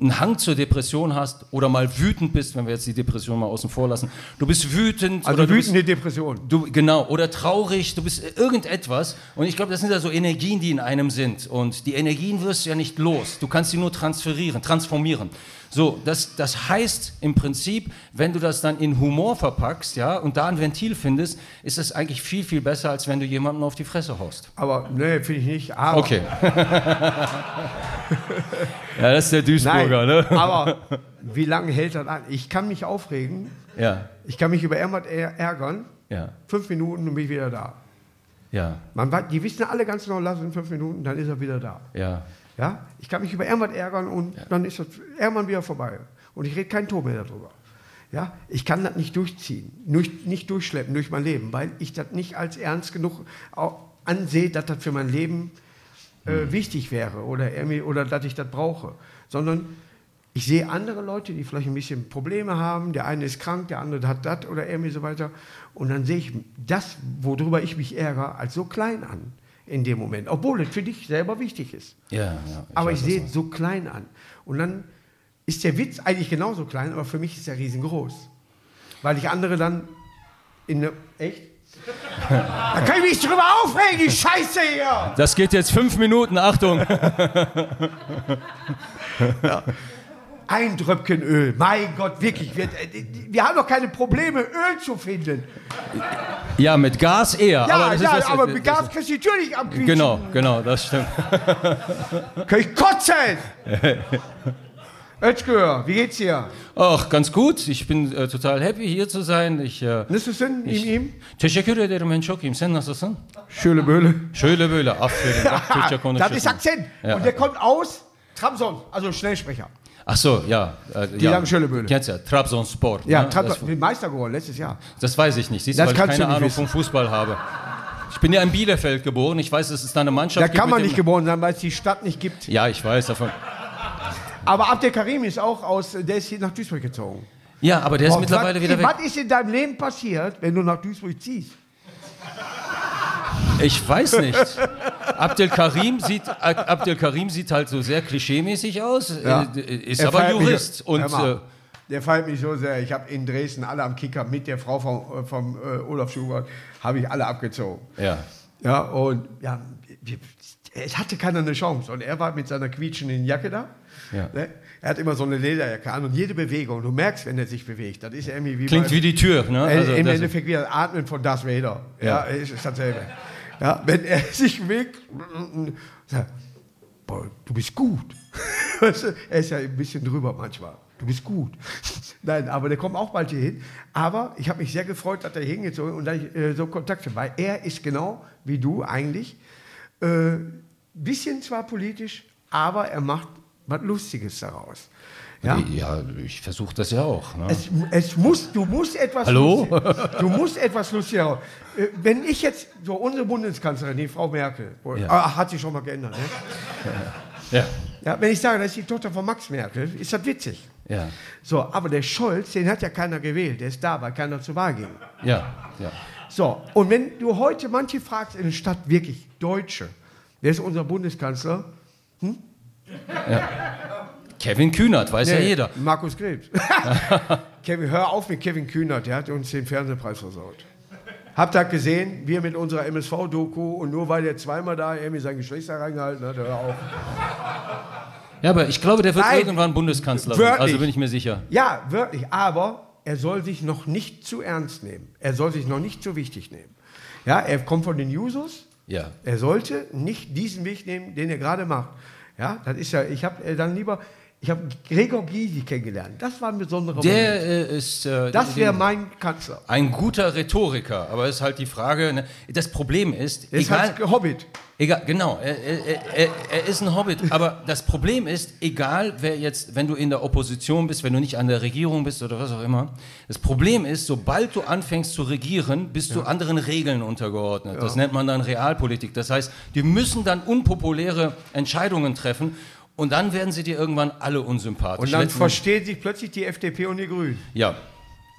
B: einen Hang zur Depression hast oder mal wütend bist, wenn wir jetzt die Depression mal außen vor lassen, du bist wütend.
A: Also wütende Depression.
B: Du, genau, oder traurig, du bist irgendetwas. Und ich glaube, das sind ja so Energien, die in einem sind. Und die Energien wirst du ja nicht los. Du kannst sie nur transferieren, transformieren. So, das, das heißt im Prinzip, wenn du das dann in Humor verpackst, ja, und da ein Ventil findest, ist das eigentlich viel, viel besser, als wenn du jemanden auf die Fresse haust.
A: Aber, nee, finde ich nicht. Aber.
B: Okay. (laughs) ja, das ist der Duisburger, Nein,
A: ne? aber wie lange hält das an? Ich kann mich aufregen.
B: Ja.
A: Ich kann mich über irgendwas ärgern.
B: Ja.
A: Fünf Minuten und bin ich wieder da.
B: Ja.
A: Man, die wissen alle ganz genau, lass in fünf Minuten, dann ist er wieder da.
B: Ja.
A: Ja? Ich kann mich über irgendwas ärgern und ja. dann ist das irgendwann wieder vorbei. Und ich rede kein Ton mehr darüber. Ja? Ich kann das nicht durchziehen, nicht, nicht durchschleppen durch mein Leben, weil ich das nicht als ernst genug ansehe, dass das für mein Leben äh, mhm. wichtig wäre oder, oder dass ich das brauche. Sondern ich sehe andere Leute, die vielleicht ein bisschen Probleme haben. Der eine ist krank, der andere hat das oder irgendwie so weiter. Und dann sehe ich das, worüber ich mich ärgere, als so klein an in dem Moment, obwohl es für dich selber wichtig ist.
B: Ja, ja,
A: ich aber ich sehe es so klein an. Und dann ist der Witz eigentlich genauso klein, aber für mich ist er riesengroß. Weil ich andere dann in eine. Echt? da kann ich mich drüber aufregen, die Scheiße hier!
B: Das geht jetzt fünf Minuten, Achtung! (laughs) (laughs)
A: ja. Ein Tröpfchen Öl, mein Gott, wirklich. Wir, wir haben doch keine Probleme, Öl zu finden.
B: Ja, mit Gas eher.
A: Ja, aber, ja, das, aber mit Gas kannst du natürlich abquietschen.
B: Genau, genau, das stimmt. (laughs)
A: Kann ich kotzen? (laughs) Özgür, wie geht's dir?
B: Ach, ganz gut. Ich bin äh, total happy, hier zu sein. Ich,
A: äh, Nasılsın? İyiyim, iyiyim.
B: Teşekkür ederim, ben çok iyiyim. Sen nasılsın?
A: Şöyle böyle.
B: Şöyle böyle, aferin. Bak, Türkçe
A: konuşuyorsun. Das ist Akzent. Ja. Und der kommt aus Trabzon, also Schnellsprecher.
B: Ach so, ja.
A: Äh, die ja. sagen Schölleböhle.
B: Kennst ja, Trabzonspor.
A: Ja, ne? Trabzon, Meister geworden letztes Jahr.
B: Das weiß ich nicht, siehst du, weil ich keine Ahnung wissen. vom Fußball habe. Ich bin ja in Bielefeld geboren, ich weiß, dass es da eine Mannschaft
A: da gibt. Da kann man nicht geboren sein, weil es die Stadt nicht gibt.
B: Ja, ich weiß davon.
A: Aber Abdel Karim ist auch aus, der ist hier nach Duisburg gezogen.
B: Ja, aber der ist Boah, mittlerweile
A: was,
B: wieder weg.
A: Was ist in deinem Leben passiert, wenn du nach Duisburg ziehst?
B: Ich weiß nicht. Abdel Karim sieht, Abdel Karim sieht halt so sehr klischeemäßig aus, ja. Äh, ist er aber Jurist.
A: Mich, und, äh, der feiert mich so sehr. Ich habe in Dresden alle am Kicker mit der Frau von, vom äh, Olaf Schubert, habe ich alle abgezogen.
B: Ja.
A: Ja, und ja, es hatte keiner eine Chance. Und er war mit seiner quietschenden Jacke da.
B: Ja.
A: Ne? Er hat immer so eine Lederjacke an und jede Bewegung, du merkst, wenn er sich bewegt, das ist irgendwie wie
B: Klingt bei, wie die Tür, ne?
A: Also Im Endeffekt wie das Atmen von Darth Vader. Ja, ja ist dasselbe. Ja, wenn er (laughs) sich bewegt, sagt, boah, du bist gut. (laughs) er ist ja ein bisschen drüber manchmal. Du bist gut. (laughs) Nein, aber der kommt auch bald hier hin. Aber ich habe mich sehr gefreut, dass er hier hingezogen und dass ich äh, so Kontakt habe. Weil er ist genau wie du eigentlich. Äh, bisschen zwar politisch, aber er macht was Lustiges daraus.
B: Ja, ja ich versuche das ja auch. Ne?
A: Es, es, muss, du musst etwas
B: Hallo?
A: Lustig, du musst etwas Lustiges äh, Wenn ich jetzt, so unsere Bundeskanzlerin, die Frau Merkel, ja. ah, hat sich schon mal geändert, ne? (laughs)
B: Ja.
A: ja. Wenn ich sage, das ist die Tochter von Max Merkel, ist das witzig.
B: Ja.
A: So, aber der Scholz, den hat ja keiner gewählt, der ist da, weil keiner zur Wahl ging.
B: Ja, ja.
A: So, und wenn du heute manche fragst in der Stadt, wirklich Deutsche, wer ist unser Bundeskanzler? Hm?
B: Ja. Kevin Kühnert, weiß nee, ja jeder.
A: Markus Krebs. (laughs) Kevin, hör auf mit Kevin Kühnert, der hat uns den Fernsehpreis versaut. Habt ihr gesehen, wir mit unserer MSV-Doku und nur weil der zweimal da irgendwie sein Geschlecht reingehalten hat, hör auf.
B: Ja, aber ich glaube, der wird Nein, irgendwann Bundeskanzler. Wörtlich. Also bin ich mir sicher.
A: Ja, wirklich. Aber er soll sich noch nicht zu ernst nehmen. Er soll sich noch nicht zu wichtig nehmen. Ja, er kommt von den Jusos.
B: Ja.
A: Er sollte nicht diesen Weg nehmen, den er gerade macht. Ja, das ist ja, ich habe dann lieber, Ich habe Gregor Gysi kennengelernt. Das war ein besonderer
B: Der Moment. ist.
A: Äh, das wäre mein Kanzler.
B: Ein guter Rhetoriker, aber es ist halt die Frage. Ne? Das Problem ist.
A: Er ist egal, halt Hobbit.
B: Egal, genau. Er, er, er, er, ist ein Hobbit. Aber das Problem ist, egal wer jetzt, wenn du in der Opposition bist, wenn du nicht an der Regierung bist oder was auch immer, das Problem ist, sobald du anfängst zu regieren, bist ja. du anderen Regeln untergeordnet. Ja. Das nennt man dann Realpolitik. Das heißt, die müssen dann unpopuläre Entscheidungen treffen. Und dann werden sie dir irgendwann alle unsympathisch.
A: Und dann verstehen sich plötzlich die FDP und die Grünen.
B: Ja.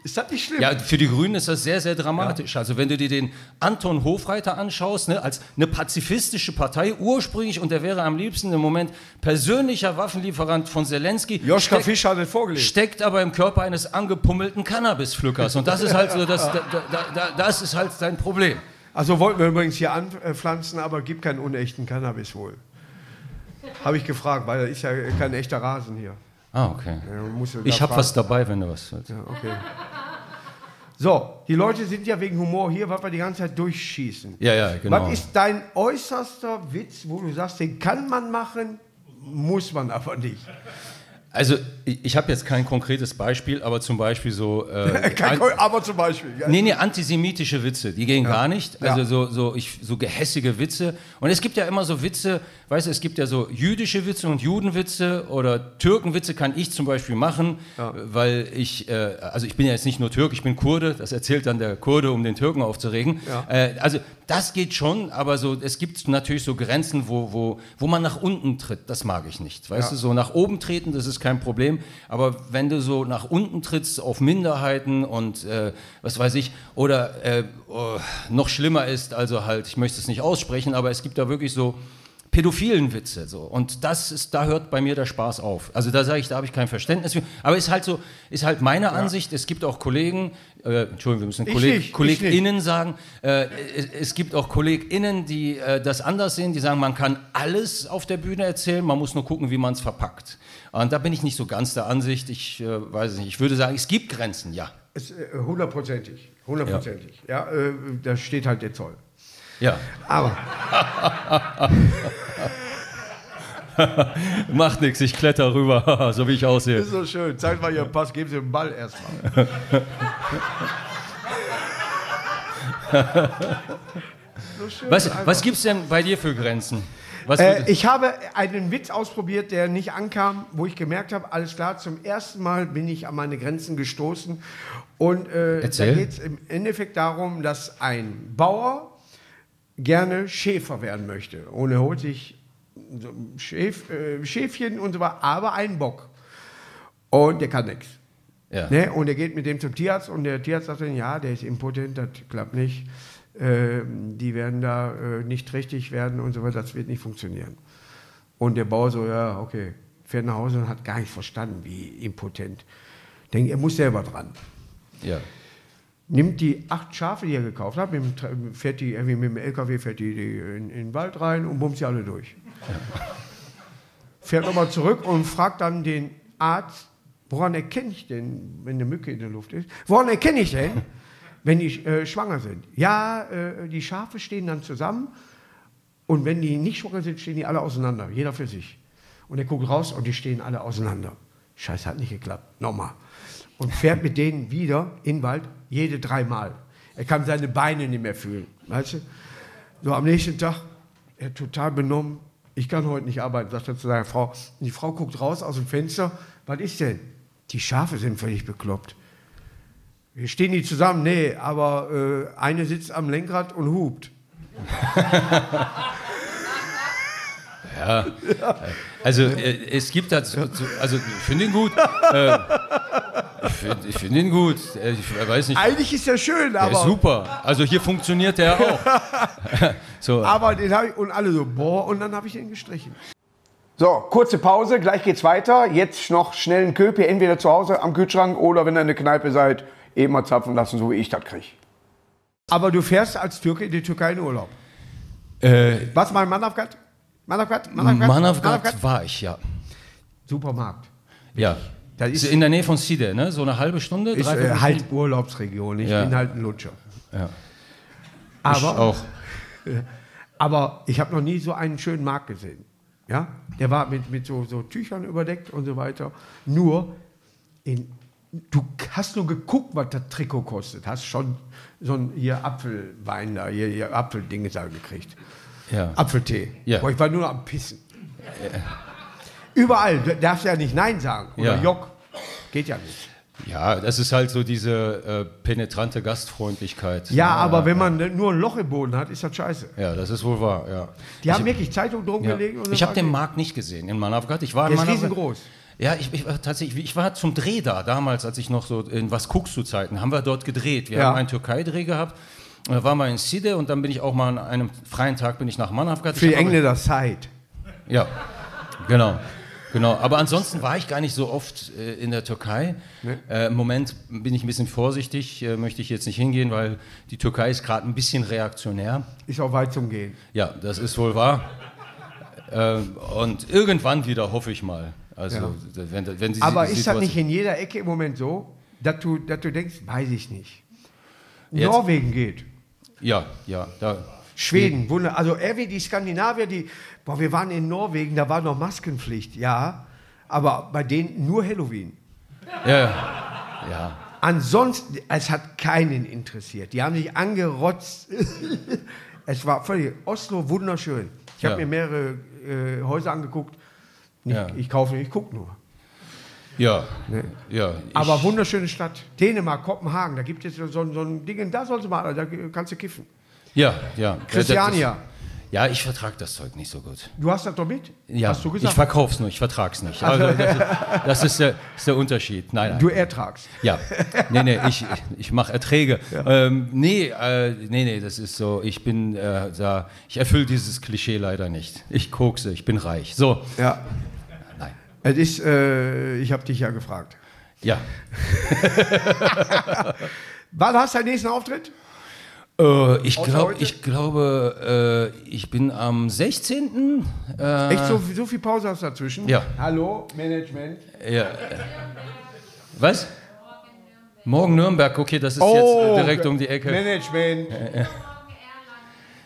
A: Ist das nicht schlimm?
B: Ja, für die Grünen ist das sehr, sehr dramatisch. Ja. Also wenn du dir den Anton Hofreiter anschaust, ne, als eine pazifistische Partei ursprünglich, und der wäre am liebsten im Moment persönlicher Waffenlieferant von Zelensky.
A: Joschka steck, Fischer hat es vorgelegt.
B: Steckt aber im Körper eines angepummelten Cannabispflückers. Und das ist halt so, das, (laughs) da, da, das ist halt sein Problem.
A: Also wollten wir übrigens hier anpflanzen, aber gibt keinen unechten Cannabis wohl. Habe ich gefragt, weil da ist ja kein echter Rasen hier.
B: Ah, okay. Ja, ich habe was dabei, wenn du was willst.
A: Ja, okay. So, die Leute sind ja wegen Humor hier, weil wir die ganze Zeit durchschießen.
B: Ja, ja, genau.
A: Was ist dein äußerster Witz, wo du sagst, den kann man machen, muss man aber nicht?
B: Also ich habe jetzt kein konkretes Beispiel, aber zum Beispiel so. Äh, (laughs)
A: aber zum Beispiel.
B: Ja. Nee, nee, antisemitische Witze, die gehen ja. gar nicht. Also ja. so, so, ich, so gehässige Witze. Und es gibt ja immer so Witze, weißt du, es gibt ja so jüdische Witze und Judenwitze oder Türkenwitze kann ich zum Beispiel machen, weil ich, äh, also ich bin ja jetzt nicht nur Türk, ich bin Kurde, das erzählt dann der Kurde, um den Türken aufzuregen. Äh, also das geht schon, aber so, es gibt natürlich so Grenzen, wo, wo, wo man nach unten tritt. Das mag ich nicht. Weißt du, so nach oben treten, das ist kein Problem. Aber wenn du so nach unten trittst auf Minderheiten und äh, was weiß ich, oder äh, oh, noch schlimmer ist, also halt, ich möchte es nicht aussprechen, aber es gibt da wirklich so pädophilen Witze. So. Und das ist, da hört bei mir der Spaß auf. Also da sage ich, da habe ich kein Verständnis für. Aber ist halt so, ist halt meine ja. Ansicht. Es gibt auch Kollegen, äh, Entschuldigung, wir müssen Kolleg, KollegInnen sagen. Äh, es, es, gibt auch KollegInnen, die äh, das anders sehen, die sagen, man kann alles auf der Bühne erzählen, man muss nur gucken, wie man es verpackt. Und da bin ich nicht so ganz der Ansicht. Ich äh, weiß es nicht. Ich würde sagen, es gibt Grenzen, ja.
A: Es, äh, hundertprozentig, hundertprozentig. Ja, ja äh, da steht halt der Zoll.
B: Ja.
A: Aber. (laughs)
B: Macht nichts, ich kletter rüber, (laughs) so wie ich aussehe.
A: Ist so schön. Zeigt mal Ihren Pass, geben Sie den Ball erstmal. (laughs)
B: so was was gibt es denn bei dir für Grenzen?
A: Äh, ich habe einen Witz ausprobiert, der nicht ankam, wo ich gemerkt habe, alles klar, zum ersten Mal bin ich an meine Grenzen gestoßen. Und äh, da geht es im Endeffekt darum, dass ein Bauer gerne Schäfer werden möchte. Und er holt sich Schäf, äh, Schäfchen und so weiter, aber einen Bock. Und der kann nichts. Ja. Ne? Und er geht mit dem zum Tierarzt und der Tierarzt sagt dann, ja, der ist impotent, das klappt nicht. Äh, die werden da äh, nicht trächtig werden und so weiter, das wird nicht funktionieren. Und der Bauer so, ja, okay, fährt nach Hause und hat gar nicht verstanden, wie impotent. Denkt, er muss selber dran.
B: Ja
A: nimmt die acht Schafe, die er gekauft hat, mit fährt die, irgendwie mit dem LKW fährt die, die in, in, den Wald rein und bummt sie alle durch. Fährt nochmal zurück und fragt dann den Arzt, woran erkenne ich denn, wenn eine Mücke in der Luft ist, woran erkenne ich denn, wenn die äh, schwanger sind? Ja, äh, die Schafe stehen dann zusammen und wenn die nicht schwanger sind, stehen die alle auseinander, jeder für sich. Und er guckt raus und die stehen alle auseinander. Scheiße, hat nicht geklappt. Nochmal und fährt mit denen wieder in den Wald, jede dreimal. Er kann seine Beine nicht mehr fühlen. Weißt du? So am nächsten Tag, er total benommen. Ich kann heute nicht arbeiten, sagt er zu seiner Frau. Und die Frau guckt raus aus dem Fenster. Was ist denn? Die Schafe sind völlig bekloppt. Wir stehen die zusammen? Nee, aber äh, eine sitzt am Lenkrad und hupt. (laughs)
B: ja. Also äh, es gibt dazu, also ich finde ihn gut. Äh, ich finde find ihn gut. Äh, ich weiß nicht.
A: Eigentlich ist er schön, aber.
B: Ist super. Also hier funktioniert er auch. (laughs)
A: so. Aber den habe ich und alle so, boah, und dann habe ich ihn gestrichen. So, kurze Pause, gleich geht's weiter. Jetzt noch schnell einen Köpi, entweder zu Hause am Kühlschrank oder wenn ihr in der Kneipe seid, eben mal zapfen lassen, so wie ich das kriege. Aber du fährst als Türke in die Türkei in Urlaub. Äh, Was, mein Manavgat?
B: Manavgat? Manavgat? Manavgat war ich, ja.
A: Supermarkt.
B: Ja. Das ist in der Nähe von Side, ne? So eine halbe Stunde?
A: Ist äh, halt Urlaubsregion. Ich ja. bin halt ein Lutscher.
B: Ja.
A: Aber,
B: ich auch. (laughs)
A: Aber ich habe noch nie so einen schönen Markt gesehen. Ja? Der war mit, mit so, so Tüchern überdeckt und so weiter. Nur, in, du hast nur geguckt, was das Trikot kostet. Hast schon so ein hier Apfelwein da, hier, hier Apfeldinge da gekriegt. Ja. Apfeltee. Ja. Boah, ich war nur am Pissen. Ja. Überall. Du darfst ja nicht Nein sagen. Oder ja. Jock. Geht ja nicht.
B: Ja, das ist halt so diese äh, penetrante Gastfreundlichkeit.
A: Ja, ja aber wenn man nur ein Loch im Boden hat, ist das scheiße.
B: Ja, das ist wohl wahr, ja.
A: Die ich haben wirklich Zeitung drum ja. gelegt?
B: ich habe den Markt nicht gesehen in Manavgat. Ich war
A: Der in ist riesengroß.
B: Ja, ich, ich, war tatsächlich, ich war zum Dreh da, damals, als ich noch so in Was guckst du Zeiten, haben wir dort gedreht. Wir ja. haben einen Türkei-Dreh gehabt. Da waren wir in Side und dann bin ich auch mal an einem freien Tag bin ich nach Manavgat.
A: Für die Engländer Zeit.
B: Ja, genau. Genau, aber ansonsten war ich gar nicht so oft äh, in der Türkei. Nee. Äh, Im Moment bin ich ein bisschen vorsichtig, äh, möchte ich jetzt nicht hingehen, weil die Türkei ist gerade ein bisschen reaktionär.
A: Ist auch weit zum Gehen.
B: Ja, das ist wohl wahr. Äh, und irgendwann wieder, hoffe ich mal. Also, ja.
A: wenn, wenn Sie, aber ist das nicht in jeder Ecke im Moment so, dass du, dass du denkst, weiß ich nicht. Jetzt, Norwegen geht.
B: Ja, ja. Da,
A: Schweden, Wunder. Also irgendwie die Skandinavier, die, boah, wir waren in Norwegen, da war noch Maskenpflicht, ja, aber bei denen nur Halloween.
B: Ja, ja.
A: Ansonsten, es hat keinen interessiert. Die haben sich angerotzt. (laughs) es war völlig, Oslo wunderschön. Ich habe ja. mir mehrere äh, Häuser angeguckt. Nicht, ja. Ich kaufe nicht, ich gucke nur.
B: Ja, ne? ja.
A: Aber wunderschöne Stadt. Dänemark, Kopenhagen, da gibt es so, so ein Ding, da sollst du mal, da kannst du kiffen.
B: Ja, ja.
A: Christiania.
B: Ja, ich vertrage das Zeug nicht so gut.
A: Du hast das doch mit?
B: Ja, hast du gesagt? ich verkaufe es nur, ich vertrage es nicht. Also, das, ist, das ist, der, ist, der, Unterschied. Nein, nein.
A: Du ertragst.
B: Ja, nee, nee, ich, ich mache Erträge. Ja. Ähm, nee, äh, nee, nee, das ist so, ich bin äh, da, ich erfülle dieses Klischee leider nicht. Ich kokse, ich bin reich. So.
A: Ja. Es ist, äh, ich habe dich ja gefragt.
B: Ja. (laughs)
A: Wann hast du deinen nächsten Auftritt?
B: Äh, ich, glaub, ich glaube, äh, ich bin am 16.
A: Äh, Echt, so, so viel Pause hast du dazwischen?
B: Ja.
A: Hallo, Management.
B: Ja. Was? Morgen Nürnberg, okay, das ist oh, jetzt direkt um die Ecke.
A: Management.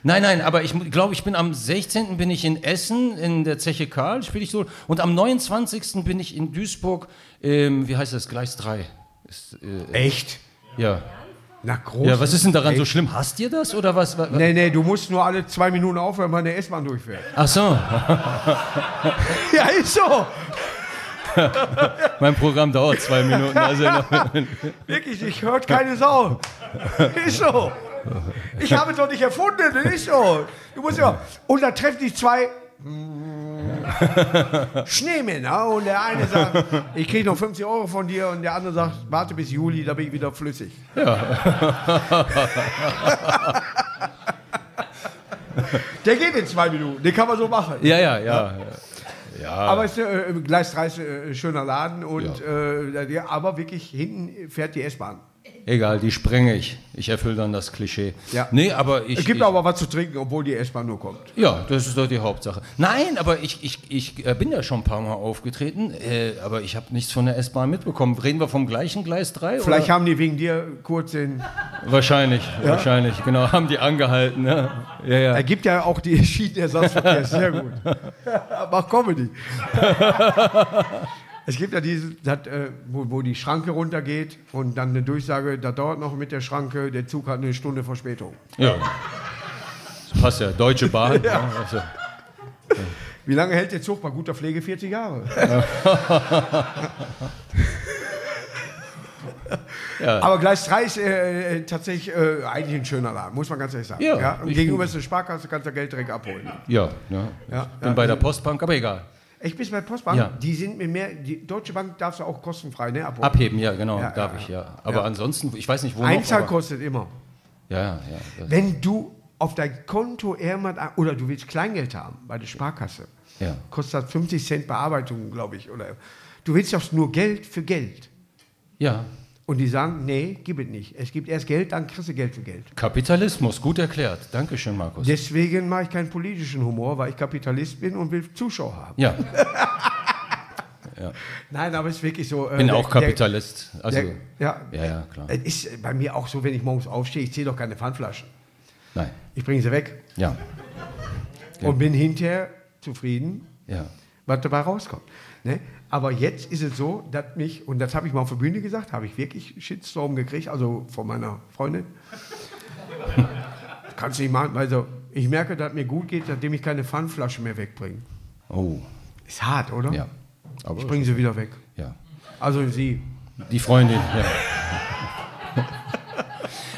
B: Nein, nein, aber ich glaube, ich bin am 16. bin ich in Essen in der Zeche Karl, spiele ich so. Und am 29. bin ich in Duisburg, ähm, wie heißt das, Gleis 3.
A: Ist, äh, Echt?
B: Ja.
A: Na, groß.
B: Ja, was ist denn daran Echt? so schlimm? Hast ihr das oder was?
A: Nee, nee, du musst nur alle zwei Minuten aufhören, wenn eine S-Bahn durchfährt.
B: Ach so. (laughs)
A: ja, ist so. (laughs)
B: mein Programm dauert zwei Minuten. Also (laughs)
A: Wirklich, ich hört keine Sau. Ist so. Ich habe es doch nicht erfunden, ist so. Du musst ja. Und da treffen dich zwei (laughs) Schneemänner und der eine sagt, ich kriege noch 50 Euro von dir und der andere sagt, warte bis Juli, da bin ich wieder flüssig. Ja. (laughs) der geht in zwei Minuten, den kann man so machen.
B: Ja, ja, ja.
A: ja. Aber es ist äh, Gleis 3 äh, schöner Laden und ja. äh, aber wirklich hinten fährt die S-Bahn.
B: Egal, die sprenge ich. Ich erfülle dann das Klischee.
A: Ja.
B: Nee, aber ich.
A: Es gibt
B: ich,
A: aber was zu trinken, obwohl die S-Bahn nur kommt.
B: Ja, das ist doch die Hauptsache. Nein, aber ich, ich, ich äh, bin ja schon ein paar Mal aufgetreten, äh, aber ich habe nichts von der S-Bahn mitbekommen. Reden wir vom gleichen Gleis 3?
A: Vielleicht oder? haben die wegen dir kurz den.
B: Wahrscheinlich, ja? wahrscheinlich, genau. Haben die angehalten. Ja.
A: Ja, ja. Er gibt ja auch die (laughs) Schienenersatzverkehr, sehr gut. (laughs) Mach Comedy. (laughs) Es gibt ja dieses, das, äh, wo, wo, die Schranke runtergeht und dann eine Durchsage, da dauert noch mit der Schranke, der Zug hat eine Stunde Verspätung.
B: Ja. Das passt ja. Deutsche Bahn. ja. Ja, also.
A: Wie lange hält der Zug bei guter Pflege? 40 Jahre. (laughs) Ja. Aber Gleis 3 ist äh, äh, tatsächlich äh, eigentlich ein schöner Laden, muss man ganz ehrlich sagen. Ja, ja? gegenüber ist eine Sparkasse, kannst du Geld direkt abholen.
B: Ja, ja. ja bin bei der Postbank, aber egal.
A: Ich bin bei Postbank, ja. die sind mir mehr, die Deutsche Bank darfst du auch kostenfrei, ne?
B: Abholen. Abheben, ja, genau, ja, darf ja, ich, ja. Aber ansonsten, ich weiß nicht, wo
A: Einzahl
B: noch,
A: kostet immer.
B: Ja, ja.
A: Wenn du auf dein Konto irgendwann, oder du willst Kleingeld haben bei der Sparkasse,
B: ja.
A: kostet 50 Cent Bearbeitung, glaube ich, oder du willst doch nur Geld für Geld.
B: Ja.
A: Und die sagen, nee, gib es nicht. Es gibt erst Geld, dann kriegst du Geld für Geld.
B: Kapitalismus, gut erklärt. Dankeschön, Markus.
A: Deswegen mache ich keinen politischen Humor, weil ich Kapitalist bin und will Zuschauer haben.
B: Ja. (laughs) ja.
A: Nein, aber es ist wirklich so.
B: Ich bin äh, auch Kapitalist.
A: Der, also, der, ja,
B: ja, ja, klar.
A: Es ist bei mir auch so, wenn ich morgens aufstehe, ich ziehe doch keine Pfandflaschen.
B: Nein.
A: Ich bringe sie weg.
B: Ja.
A: Und bin hinterher zufrieden, ja. was dabei rauskommt. Ne? Aber jetzt ist es so, dass mich, und das habe ich mal auf der Bühne gesagt, habe ich wirklich Shitstorm gekriegt, also von meiner Freundin. (laughs) Kannst du nicht machen, also ich merke, dass mir gut geht, seitdem ich keine Pfandflasche mehr wegbringe.
B: Oh.
A: Ist hart, oder?
B: Ja.
A: Aber ich bringe sie wieder weg.
B: Ja.
A: Also sie.
B: Die Freundin, ja.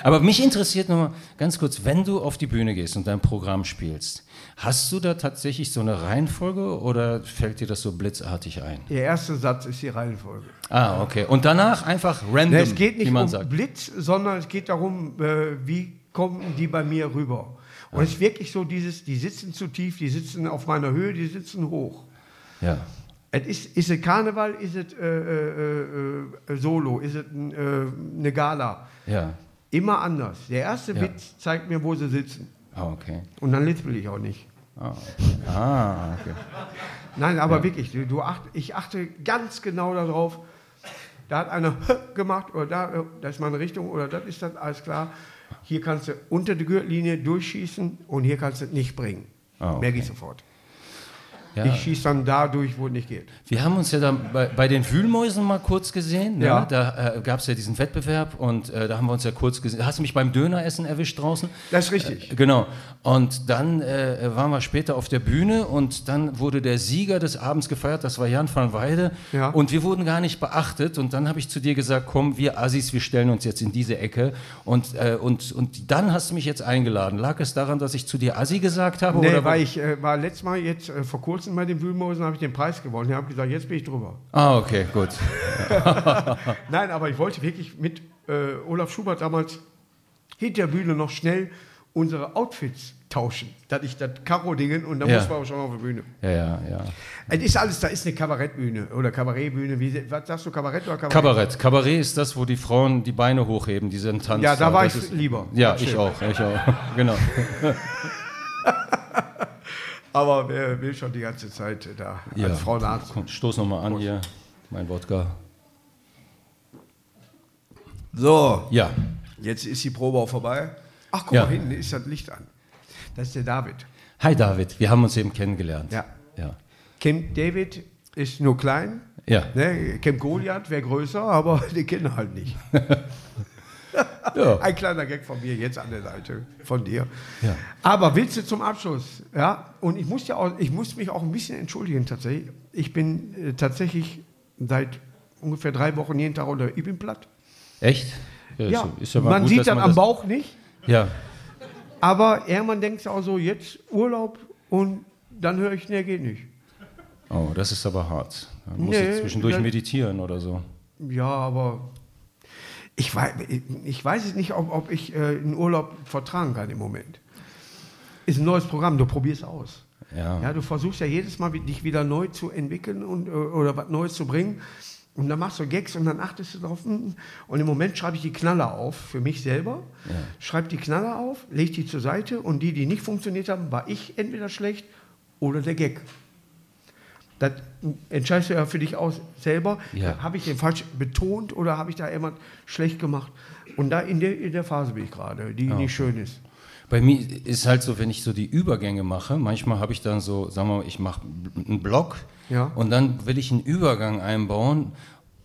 B: Aber mich interessiert nochmal ganz kurz, wenn du auf die Bühne gehst und dein Programm spielst, hast du da tatsächlich so eine Reihenfolge oder fällt dir das so blitzartig ein?
A: Der erste Satz ist die Reihenfolge.
B: Ah, okay. Und danach einfach random,
A: ne, es geht nicht
B: wie man
A: um
B: sagt.
A: Blitz, sondern es geht darum, äh, wie kommen die bei mir rüber. Und es ist wirklich so dieses, die sitzen zu tief, die sitzen auf meiner Höhe, die sitzen hoch.
B: Ja.
A: Es ist, ist es Karneval, ist es äh, äh, äh, Solo, ist es äh, eine Gala?
B: Ja.
A: Immer anders. Der erste
B: Ja.
A: Witz zeigt mir, wo sie sitzen.
B: Ah, okay.
A: Und dann lispel ich auch nicht.
B: Okay. Ah, okay.
A: Nein, aber wirklich, du, du acht, ich achte ganz genau darauf. Da hat einer (laughs) gemacht oder da, das ist meine Richtung oder das ist das, alles klar. Hier kannst du unter die Gürtellinie durchschießen und hier kannst du es nicht bringen.
B: Ah, okay.
A: Merke ich sofort.
B: Ja.
A: Ich schieße dann da durch, wo es nicht geht.
B: Wir haben uns ja da bei, bei den Wühlmäusen mal kurz gesehen. Ne?
A: Ja.
B: Da äh, gab es ja diesen Wettbewerb und äh, da haben wir uns ja kurz gesehen. Hast du mich beim Döneressen erwischt draußen?
A: Das ist richtig.
B: Äh, genau. Und dann äh, waren wir später auf der Bühne und dann wurde der Sieger des Abends gefeiert, das war Jan van Weide.
A: Ja.
B: Und wir wurden gar nicht beachtet. Und dann habe ich zu dir gesagt, komm, wir Assis, wir stellen uns jetzt in diese Ecke. Und, äh, und, und dann hast du mich jetzt eingeladen. Lag es daran, dass ich zu dir Assi gesagt habe?
A: Nee,
B: oder
A: weil ich äh, war letztes Mal jetzt vor kurzem bei den Wühlmäusen, habe ich den Preis gewonnen. Ich habe gesagt, jetzt bin ich drüber.
B: Ah, okay, gut. (laughs)
A: Nein, aber ich wollte wirklich mit äh, Olaf Schubert damals hinter der Bühne noch schnell unsere Outfits tauschen. Dass ich das Karo-Dingen und dann
B: Ja.
A: muss man auch schon auf der Bühne.
B: Ja, ja, ja.
A: Es ist alles, da ist eine Kabarettbühne oder Kabarettbühne. Wie, was sagst du, Kabarett oder Kabarett?
B: Kabarett. Kabarett ist das, wo die Frauen die Beine hochheben, die sind Tanz.
A: Ja, da war
B: Das
A: ich
B: ist,
A: lieber.
B: Ja, ich auch, ich auch. (laughs) genau. (laughs)
A: Aber wer will schon die ganze Zeit da
B: Ja.
A: als Frauenarzt?
B: Komm, stoß nochmal an hier, mein Wodka.
C: So,
B: Ja,
C: jetzt ist die Probe auch vorbei.
A: Ach, guck
B: Ja.
A: mal, hinten ist das Licht an. Das ist der David.
B: hi David, wir haben uns eben kennengelernt.
A: Ja.
B: Ja.
A: Camp David ist nur klein.
B: Ja.
A: Ne? Camp Goliath wäre größer, aber (laughs) den kennen halt nicht. (laughs)
B: Ja. (laughs)
A: Ein kleiner Gag von mir jetzt an der Seite von dir.
B: Ja.
A: Aber willst du zum Abschluss? Ja, und ich muss, ja auch, ich muss mich auch ein bisschen entschuldigen tatsächlich. Ich bin äh, tatsächlich seit ungefähr drei Wochen jeden Tag unter. Ich bin platt.
B: Echt?
A: Ja,
B: ist- ist ja mal
A: man
B: gut,
A: sieht das
B: man
A: am Bauch nicht,
B: Ja,
A: aber irgendwann denkt auch so, jetzt Urlaub und dann höre ich, nee, geht nicht.
B: oh, das ist aber hart. Da muss
A: Nee,
B: ich zwischendurch meditieren oder so.
A: Ja, aber ich weiß, ich weiß es nicht, ob, ob ich äh, einen Urlaub vertragen kann im Moment. Ist ein neues Programm, du probierst aus.
B: Ja.
A: Ja, du versuchst ja jedes Mal dich wieder neu zu entwickeln und, äh, oder was Neues zu bringen. Und dann machst du Gags und dann achtest du drauf. mm, Und im Moment schreibe ich die Knaller auf für mich selber. Schreibe die Knaller auf, lege die zur Seite und die, die nicht funktioniert haben, war ich entweder schlecht oder der Gag. Das entscheidest du ja für dich aus selber.
B: Ja.
A: Habe ich den falsch betont oder habe ich da jemand schlecht gemacht? Und da in der, in der Phase bin ich gerade, die nicht schön ist.
B: Bei mir ist halt so, wenn ich so die Übergänge mache, manchmal habe ich dann so, sagen wir mal, ich mache einen Block
A: Ja.
B: und dann will ich einen Übergang einbauen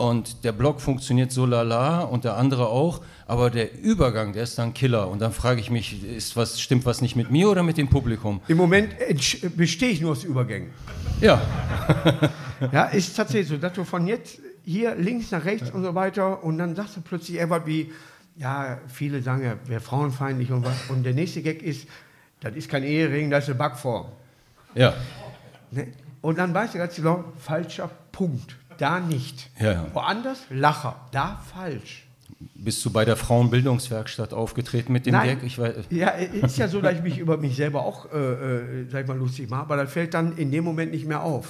B: und der Block funktioniert so lala und der andere auch, aber der Übergang, der ist dann Killer und dann frage ich mich, ist was, stimmt was nicht mit mir oder mit dem Publikum?
A: Im Moment bestehe ich nur aus Übergängen.
B: Ja, (laughs)
A: Ja, ist tatsächlich so, dass du von jetzt hier links nach rechts und so weiter und dann sagst du plötzlich etwas wie, ja, viele sagen ja, wäre frauenfeindlich und was. Und der nächste Gag ist, das ist kein Ehering, das ist eine Backform.
B: ja,
A: Ne? Und dann weißt du ganz genau, falscher Punkt. Da nicht.
B: Ja, ja.
A: Woanders, Lacher. Da falsch.
B: bist du bei der Frauenbildungswerkstatt aufgetreten mit dem
A: Nein.
B: Gag? Ich weiß,
A: Ja, ist ja so, dass ich mich über mich selber auch, äh, äh, sag ich mal, lustig mache, aber das fällt dann in dem Moment nicht mehr auf.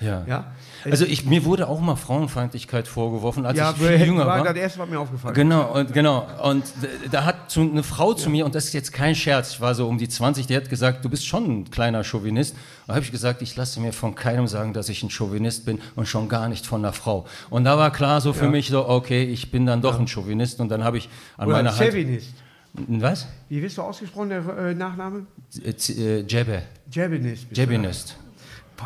B: Ja.
A: Ja,
B: Also ich, mir wurde auch mal Frauenfeindlichkeit vorgeworfen, als
A: ja
B: ich viel jünger
A: war
B: war.
A: das erste, was mir aufgefallen
B: Genau, und, genau. Und da hat zu, eine Frau zu mir, und das ist jetzt kein Scherz, ich war so um die 20, die hat gesagt, du bist schon ein kleiner Chauvinist. Da habe ich gesagt, ich lasse mir von keinem sagen, dass ich ein Chauvinist bin und schon gar nicht von einer Frau. Und da war klar so für
A: Ja.
B: mich so, okay, ich bin dann doch ein Chauvinist und dann habe ich an
A: Oder
B: meiner Hand...
A: Chauvinist.
B: Was?
A: Wie wirst du ausgesprochen, der äh, Nachname?
B: Äh, äh, Jebe.
A: Du.
B: Jebinist.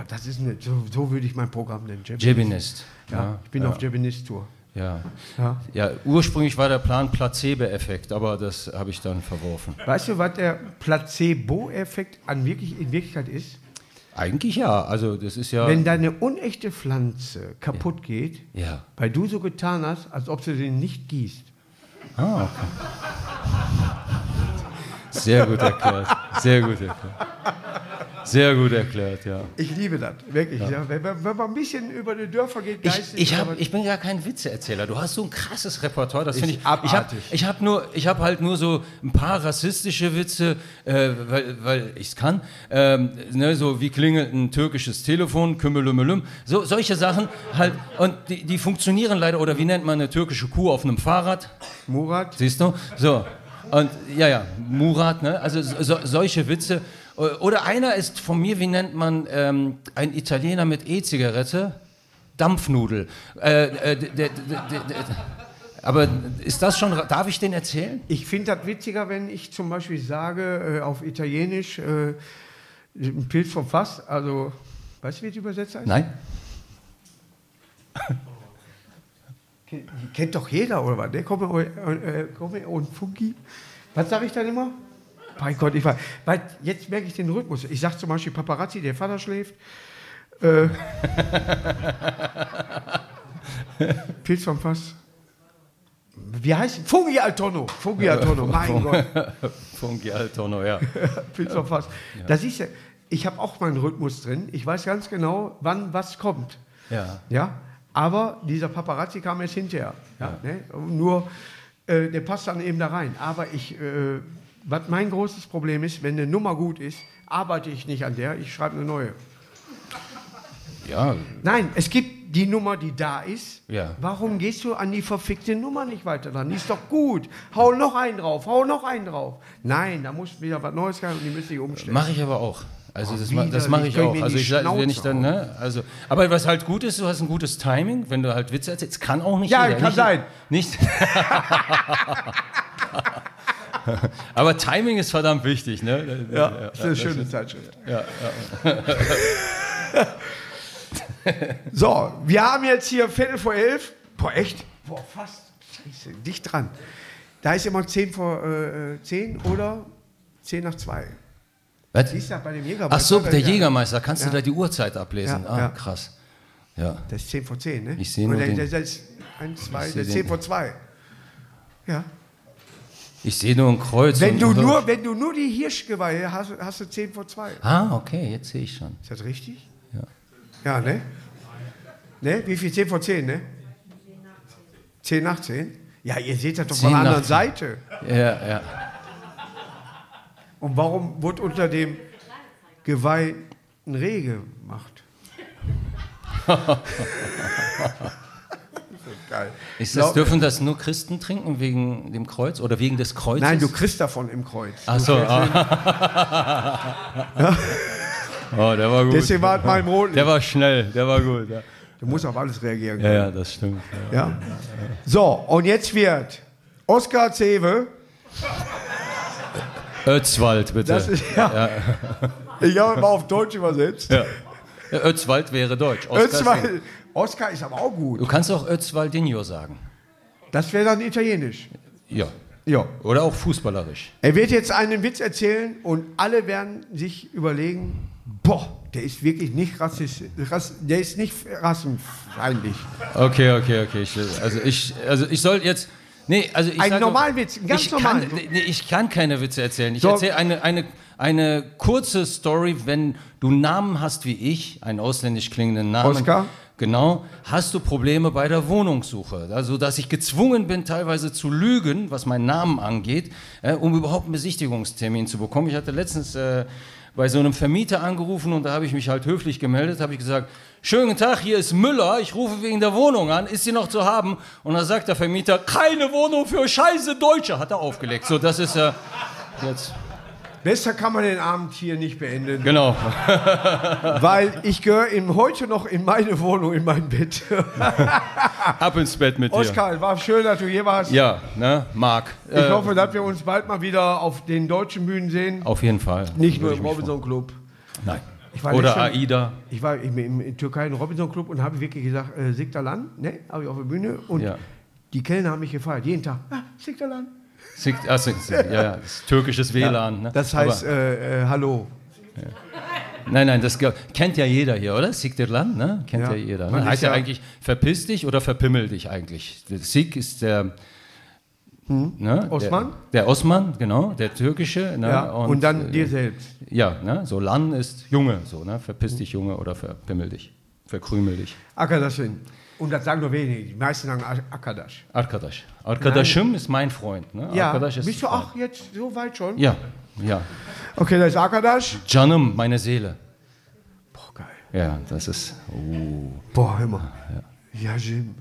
A: Das ist eine, so, so würde ich mein Programm nennen.
B: Jebinist.
A: Ja, ja, ich bin ja. auf Jebinist-Tour.
B: Ja. ja. ja, ursprünglich war der Plan Placebo-Effekt, aber das habe ich dann verworfen.
A: Weißt du, was der Placebo-Effekt an wirklich, in Wirklichkeit ist?
B: Eigentlich ja. Also das ist ja.
A: Wenn deine unechte Pflanze kaputt geht,
B: ja.
A: weil du so getan hast, als ob du sie nicht gießt.
B: Ah, okay. Sehr gut erklärt. Sehr gut erklärt. Sehr gut erklärt, ja.
A: Ich liebe das, wirklich. Ja. Ja. Wenn, wenn, man ein bisschen über die Dörfer geht,
B: geistig, ich, ich, hab, ich bin ja kein Witzeerzähler. Du hast so ein krasses Repertoire, das finde ich. Abartig. Ich habe hab ich hab halt nur so ein paar rassistische Witze, äh, weil, weil ich es kann. Ähm, ne, so wie klingelt ein türkisches Telefon, kümmelümmelüm. So, solche Sachen halt. Und die, die funktionieren leider. Oder wie nennt man eine türkische Kuh auf einem Fahrrad?
A: Murat.
B: Siehst du? So. Und ja, ja, Murat, ne? Also so, solche Witze. Oder einer ist von mir, wie nennt man ähm, ein Italiener mit E-Zigarette? Dampfnudel. Äh, äh, aber ist das schon, darf ich den erzählen?
A: Ich finde das witziger, wenn ich zum Beispiel sage äh, auf Italienisch äh, ein Pilz vom Fass, also, weißt du, wie die übersetzt heißt?
B: Nein. (laughs)
A: Kennt doch jeder, oder was? Der kommt und Fungi. Was sage ich dann immer? Mein Gott, ich war, weil jetzt merke ich den Rhythmus. Ich sage zum Beispiel Paparazzi, der Vater schläft. Äh, (laughs) Pilz vom Fass. Wie heißt es? Fungi Altono. Fungi Altono, mein Gott. (laughs)
B: Fungi Altono, ja. (laughs)
A: Pilz vom Fass. Ja. Da siehst du, ich habe auch meinen Rhythmus drin. Ich weiß ganz genau, wann was kommt.
B: Ja.
A: Ja. Aber dieser Paparazzi kam erst hinterher. Ja. ja. Ne? Nur, äh, der passt dann eben da rein. Aber ich äh, was mein großes Problem ist, wenn eine Nummer gut ist, arbeite ich nicht an der, ich schreibe eine neue.
B: Ja.
A: Nein, es gibt die Nummer, die da ist.
B: Ja.
A: Warum gehst du an die verfickte Nummer nicht weiter dran? Die ist doch gut. Hau noch einen drauf, hau noch einen drauf. Nein, da muss wieder was Neues kommen und die müsste ich umstellen.
B: Mache ich aber auch. Also das, ma das mache ich auch. Also ich, wenn ich dann, ne, also, aber was halt gut ist, du hast ein gutes Timing, wenn du halt Witze erzählst. Kann auch nicht
A: ja,
B: jeder.
A: kann nicht, sein.
B: Nicht. (laughs) (laughs) (laughs) Aber Timing ist verdammt wichtig, ne?
A: Ja, ja ist eine schöne Zeitschrift.
B: Ja, ja. (laughs)
A: so, wir haben jetzt hier Viertel vor elf. Boah, echt? Boah, fast. Scheiße, dicht dran. Da ist immer zehn vor äh, zehn oder zehn nach zwei.
B: Was? Siehst du bei dem Jägermeister? Ach so, der Jägermeister. Kannst du da die Uhrzeit ablesen? ah, krass. Ja.
A: Das ist zehn vor zehn, ne?
B: Ich sehe nur den,
A: Das ist das ist zehn vor zwei. Ja.
B: Ich sehe nur ein Kreuz.
A: Wenn, du nur, wenn du nur die Hirschgeweihe hast, hast du 10 vor 2.
B: Ah, okay, jetzt sehe ich schon.
A: Ist das richtig?
B: Ja.
A: Ja, ne? Ne? Wie viel? 10 vor 10, ne? 10 nach 10? Ja, ihr seht das doch von der anderen Seite.
B: Ja, ja.
A: Und warum wird unter dem Geweih ein Reh gemacht? (laughs)
B: Geil. Ist das, dürfen das nur Christen trinken wegen dem Kreuz oder wegen des Kreuzes?
A: Nein, du kriegst davon im Kreuz.
B: Ach so. Ja. (laughs) Oh, der war gut.
A: Deswegen war im Roten.
B: Der war schnell, der war gut. Ja.
A: Du musst auf alles reagieren
B: können. Ja, ja, das stimmt.
A: Ja. ja. So, und jetzt wird Oskar Zewe.
B: Özwald, bitte.
A: Das ist, ja. ja. Ich habe mal auf Deutsch übersetzt.
B: Ja. Özwald wäre Deutsch.
A: Oskar Özwald, Oscar ist aber auch gut.
B: Du kannst auch Özwaldinho sagen.
A: Das wäre dann italienisch.
B: Ja.
A: Ja.
B: Oder auch fußballerisch.
A: Er wird jetzt einen Witz erzählen und alle werden sich überlegen, boah, der ist wirklich nicht rassistisch, der ist nicht rassenfeindlich.
B: Okay, okay, okay. Ich, also ich, also ich soll jetzt, nee, also ich
A: Ein normalen Witz, einen ganz
B: ich
A: normalen.
B: Kann, nee, ich kann keine Witze erzählen. Ich erzähle eine, eine, eine kurze Story, wenn du Namen hast wie ich, einen ausländisch klingenden Namen.
A: Oscar?
B: Genau, hast du Probleme bei der Wohnungssuche, also dass ich gezwungen bin, teilweise zu lügen, was meinen Namen angeht, äh, um überhaupt einen Besichtigungstermin zu bekommen. Ich hatte letztens äh, bei so einem Vermieter angerufen und da habe ich mich halt höflich gemeldet, habe ich gesagt, schönen Tag, hier ist Müller, ich rufe wegen der Wohnung an, ist sie noch zu haben? Und da sagt der Vermieter, keine Wohnung für scheiße Deutsche, hat er aufgelegt. So, das ist äh, jetzt...
A: Besser kann man den Abend hier nicht beenden.
B: Genau. (laughs)
A: Weil ich gehöre heute noch in meine Wohnung, in mein Bett. (laughs)
B: Ab ins Bett mit dir.
A: Oskar, war schön, dass du hier warst.
B: Ja, ne, Marc.
A: Ich äh, hoffe, dass wir uns bald mal wieder auf den deutschen Bühnen sehen.
B: Auf jeden Fall.
A: Nicht nur im Robinson Club.
B: Nein. Oder AIDA.
A: Ich war im, im, in Türkei im Robinson Club und habe wirklich gesagt, äh, Siktalan, ne, habe ich auf der Bühne und ja. die Kellner haben mich gefeiert, jeden Tag, ah, Siktalan.
B: Sik, ah, Sik, ja, ja, das türkisches WLAN. Ja,
A: ne? Das heißt, äh, äh, Hallo. Ja.
B: Nein, nein, das kennt ja jeder hier, oder? Siktirland, ne? Kennt ja, ja jeder. Ne? Heißt ja, eigentlich verpiss dich oder verpimmel dich eigentlich. Sik ist der
A: hm. Ne? Osman?
B: Der, der, Osman, genau, der türkische.
A: Ne? Ja, und, und, dann äh, dir selbst.
B: Ja, ne? so Lan ist Junge, so, ne? verpiss dich Junge oder verpimmel dich, verkrümel dich.
A: Akadashin. Und das sagen nur wenige, die meisten sagen Akadash.
B: Arkadash. Arkadashim ist mein Freund. Ne?
A: Ja, bist du auch jetzt so weit schon?
B: Ja, ja.
A: Okay, das ist Akadash.
B: Janum, meine Seele.
A: Boah, geil.
B: Ja, das ist... Uh.
A: Boah, hör mal. Ja, Jim.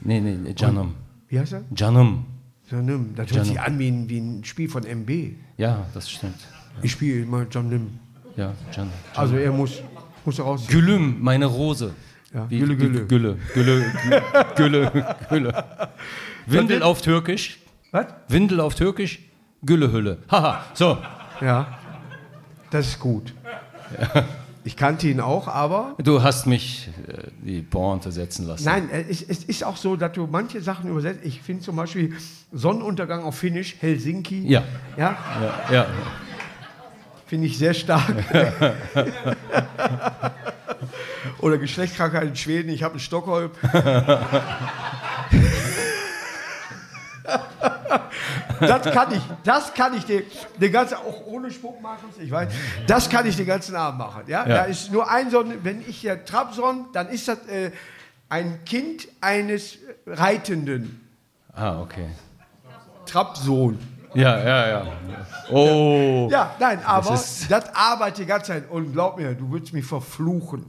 B: Nee, nee, Janum.
A: Wie heißt er?
B: Janum.
A: Janim. Das hört sich an wie ein, wie ein Spiel von MB.
B: Ja, das stimmt.
A: Ich spiele immer Janim.
B: Ja, Can.
A: Also er muss, muss raus.
B: Gülüm, meine Rose.
A: Ja, wie, Gülle, Gülle.
B: Gülle, Gülle, Gülle, Gülle. Windel auf Türkisch.
A: Was?
B: Windel auf Türkisch, Güllehülle. Haha, so.
A: Ja, das ist gut. Ja. Ich kannte ihn auch, aber.
B: Du hast mich äh, die Pointe setzen lassen.
A: Nein, es, es, ist auch so, dass du manche Sachen übersetzt. Ich finde zum Beispiel Sonnenuntergang auf Finnisch, Helsinki.
B: Ja.
A: Ja.
B: ja, ja.
A: Finde ich sehr stark. (laughs) (laughs) Oder Geschlechtskrankheit in Schweden, ich habe in Stockholm. (laughs) das kann ich, das kann ich den, den ganzen, auch ohne Spuck, Markus, ich weiß, das kann ich den ganzen Abend machen. Ja? ja. Da ist nur ein Sonnen, wenn ich hier Trabson, dann ist das äh, ein Kind eines Reitenden.
B: Ah, okay.
A: Trabsohn.
B: Ja, ja, ja. Oh.
A: Ja, nein, aber das, das arbeitet die ganze Zeit. Und glaub mir, du würdest mich verfluchen.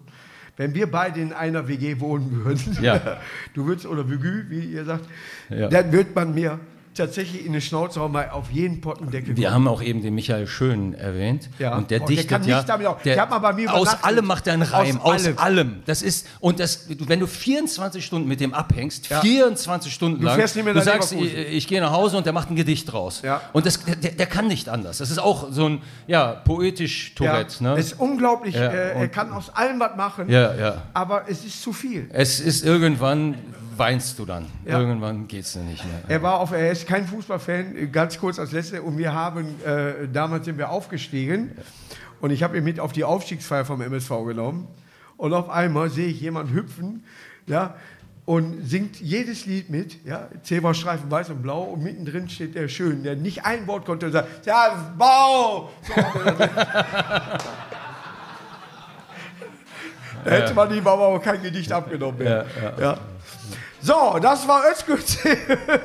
A: Wenn wir beide in einer WG wohnen würden,
B: ja. (laughs)
A: du würdest, oder WG, wie ihr sagt, ja. dann würde man mir tatsächlich in den weil auf jeden Pottendeckel.
B: Wir haben auch eben den Michael Schön erwähnt. Ja. Und der oh, dichtet der ja.
A: Der, mal bei mir
B: aus allem macht er einen Reim. Aus, aus allem. allem. Das ist, und das, wenn du 24 Stunden mit dem abhängst, ja. 24 Stunden du lang, du sagst, ich, ich gehe nach Hause und der macht ein Gedicht draus.
A: Ja.
B: Und das, der, der, kann nicht anders. Das ist auch so ein ja, poetisch Tourette.
A: Ne? Es ist unglaublich. Äh, er kann aus allem was machen.
B: Ja, ja.
A: Aber es ist zu viel.
B: Es ist irgendwann weinst du dann. Ja. Irgendwann geht es nicht mehr.
A: Er war auf, er ist kein Fußballfan, ganz kurz als letzte. Und wir haben, äh, damals sind wir aufgestiegen. Und ich habe ihn mit auf die Aufstiegsfeier vom MSV genommen. Und auf einmal sehe ich jemanden hüpfen, ja, und singt jedes Lied mit, ja, Zebrastreifen weiß und blau und mittendrin steht der Schön, der nicht ein Wort konnte und sagt, ja, Bau! So, (laughs) da hätte man ihm aber auch kein Gedicht abgenommen. Ja, ja. ja. So, das war Özgürtel. (laughs)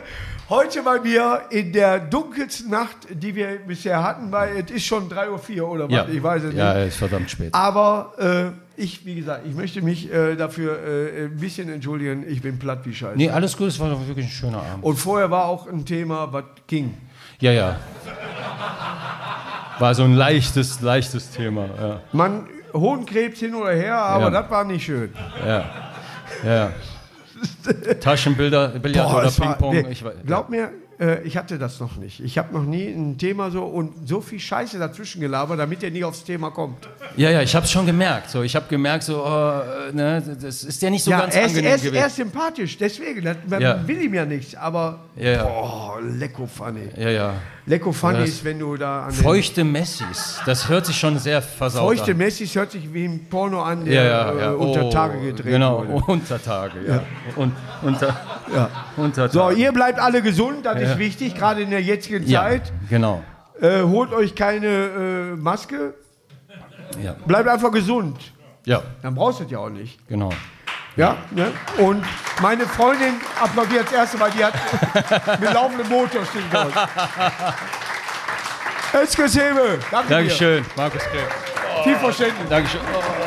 A: Heute bei mir in der dunkelsten Nacht, die wir bisher hatten, weil es ist schon 3.04 Uhr oder was,
B: ja.
A: ich weiß es nicht.
B: Ja, es ist verdammt spät.
A: Aber äh, ich, wie gesagt, ich möchte mich äh, dafür äh, ein bisschen entschuldigen. Ich bin platt wie Scheiße.
B: Nee, alles gut, es war wirklich ein schöner Abend.
A: Und vorher war auch ein Thema, was ging.
B: Ja, ja. War so ein leichtes, leichtes Thema. Ja.
A: Man, Hohenkrebs hin oder her, aber ja. das war nicht schön.
B: Ja, ja. Taschenbilder, Billard Boah, oder Ping-Pong. Nee,
A: glaub mir, äh, ich hatte das noch nicht. Ich habe noch nie ein Thema so und so viel Scheiße dazwischen gelabert, damit er nie aufs Thema kommt.
B: Ja, ja, ich habe es schon gemerkt. So, ich habe gemerkt, so, oh, ne, das ist ja nicht so ja, ganz
A: er
B: ist,
A: angenehm er ist, gewesen. Er ist sympathisch, deswegen, das, ja. will ihm ja nichts, aber
B: ja, ja.
A: boah, lecko funny.
B: Ja, ja.
A: Lecko funny ist, wenn du da
B: an Feuchte Messis, das hört sich schon sehr versaut
A: Feuchte an. Feuchte Messis hört sich wie ein Porno an, der
B: ja, ja, ja.
A: Äh, unter oh, Tage gedreht
B: genau,
A: wurde.
B: Genau, (laughs) unter Tage, ja. Und, unter,
A: ja. unter Tage. So, ihr bleibt alle gesund, das ist wichtig, gerade in der jetzigen Zeit.
B: genau.
A: Äh, holt euch keine äh, Maske. Ja. Bleibt einfach gesund.
B: Ja.
A: Dann brauchst du es ja auch nicht.
B: Genau.
A: Ja, ne? Und meine Freundin applaudiert das erste Mal, die hat (laughs) mit laufendem Motor stehen gehabt. Etzke Sebe, danke
B: Dankeschön, dir. Markus Kreh.
A: Oh. Viel Verständnis.
B: Dankeschön. Oh.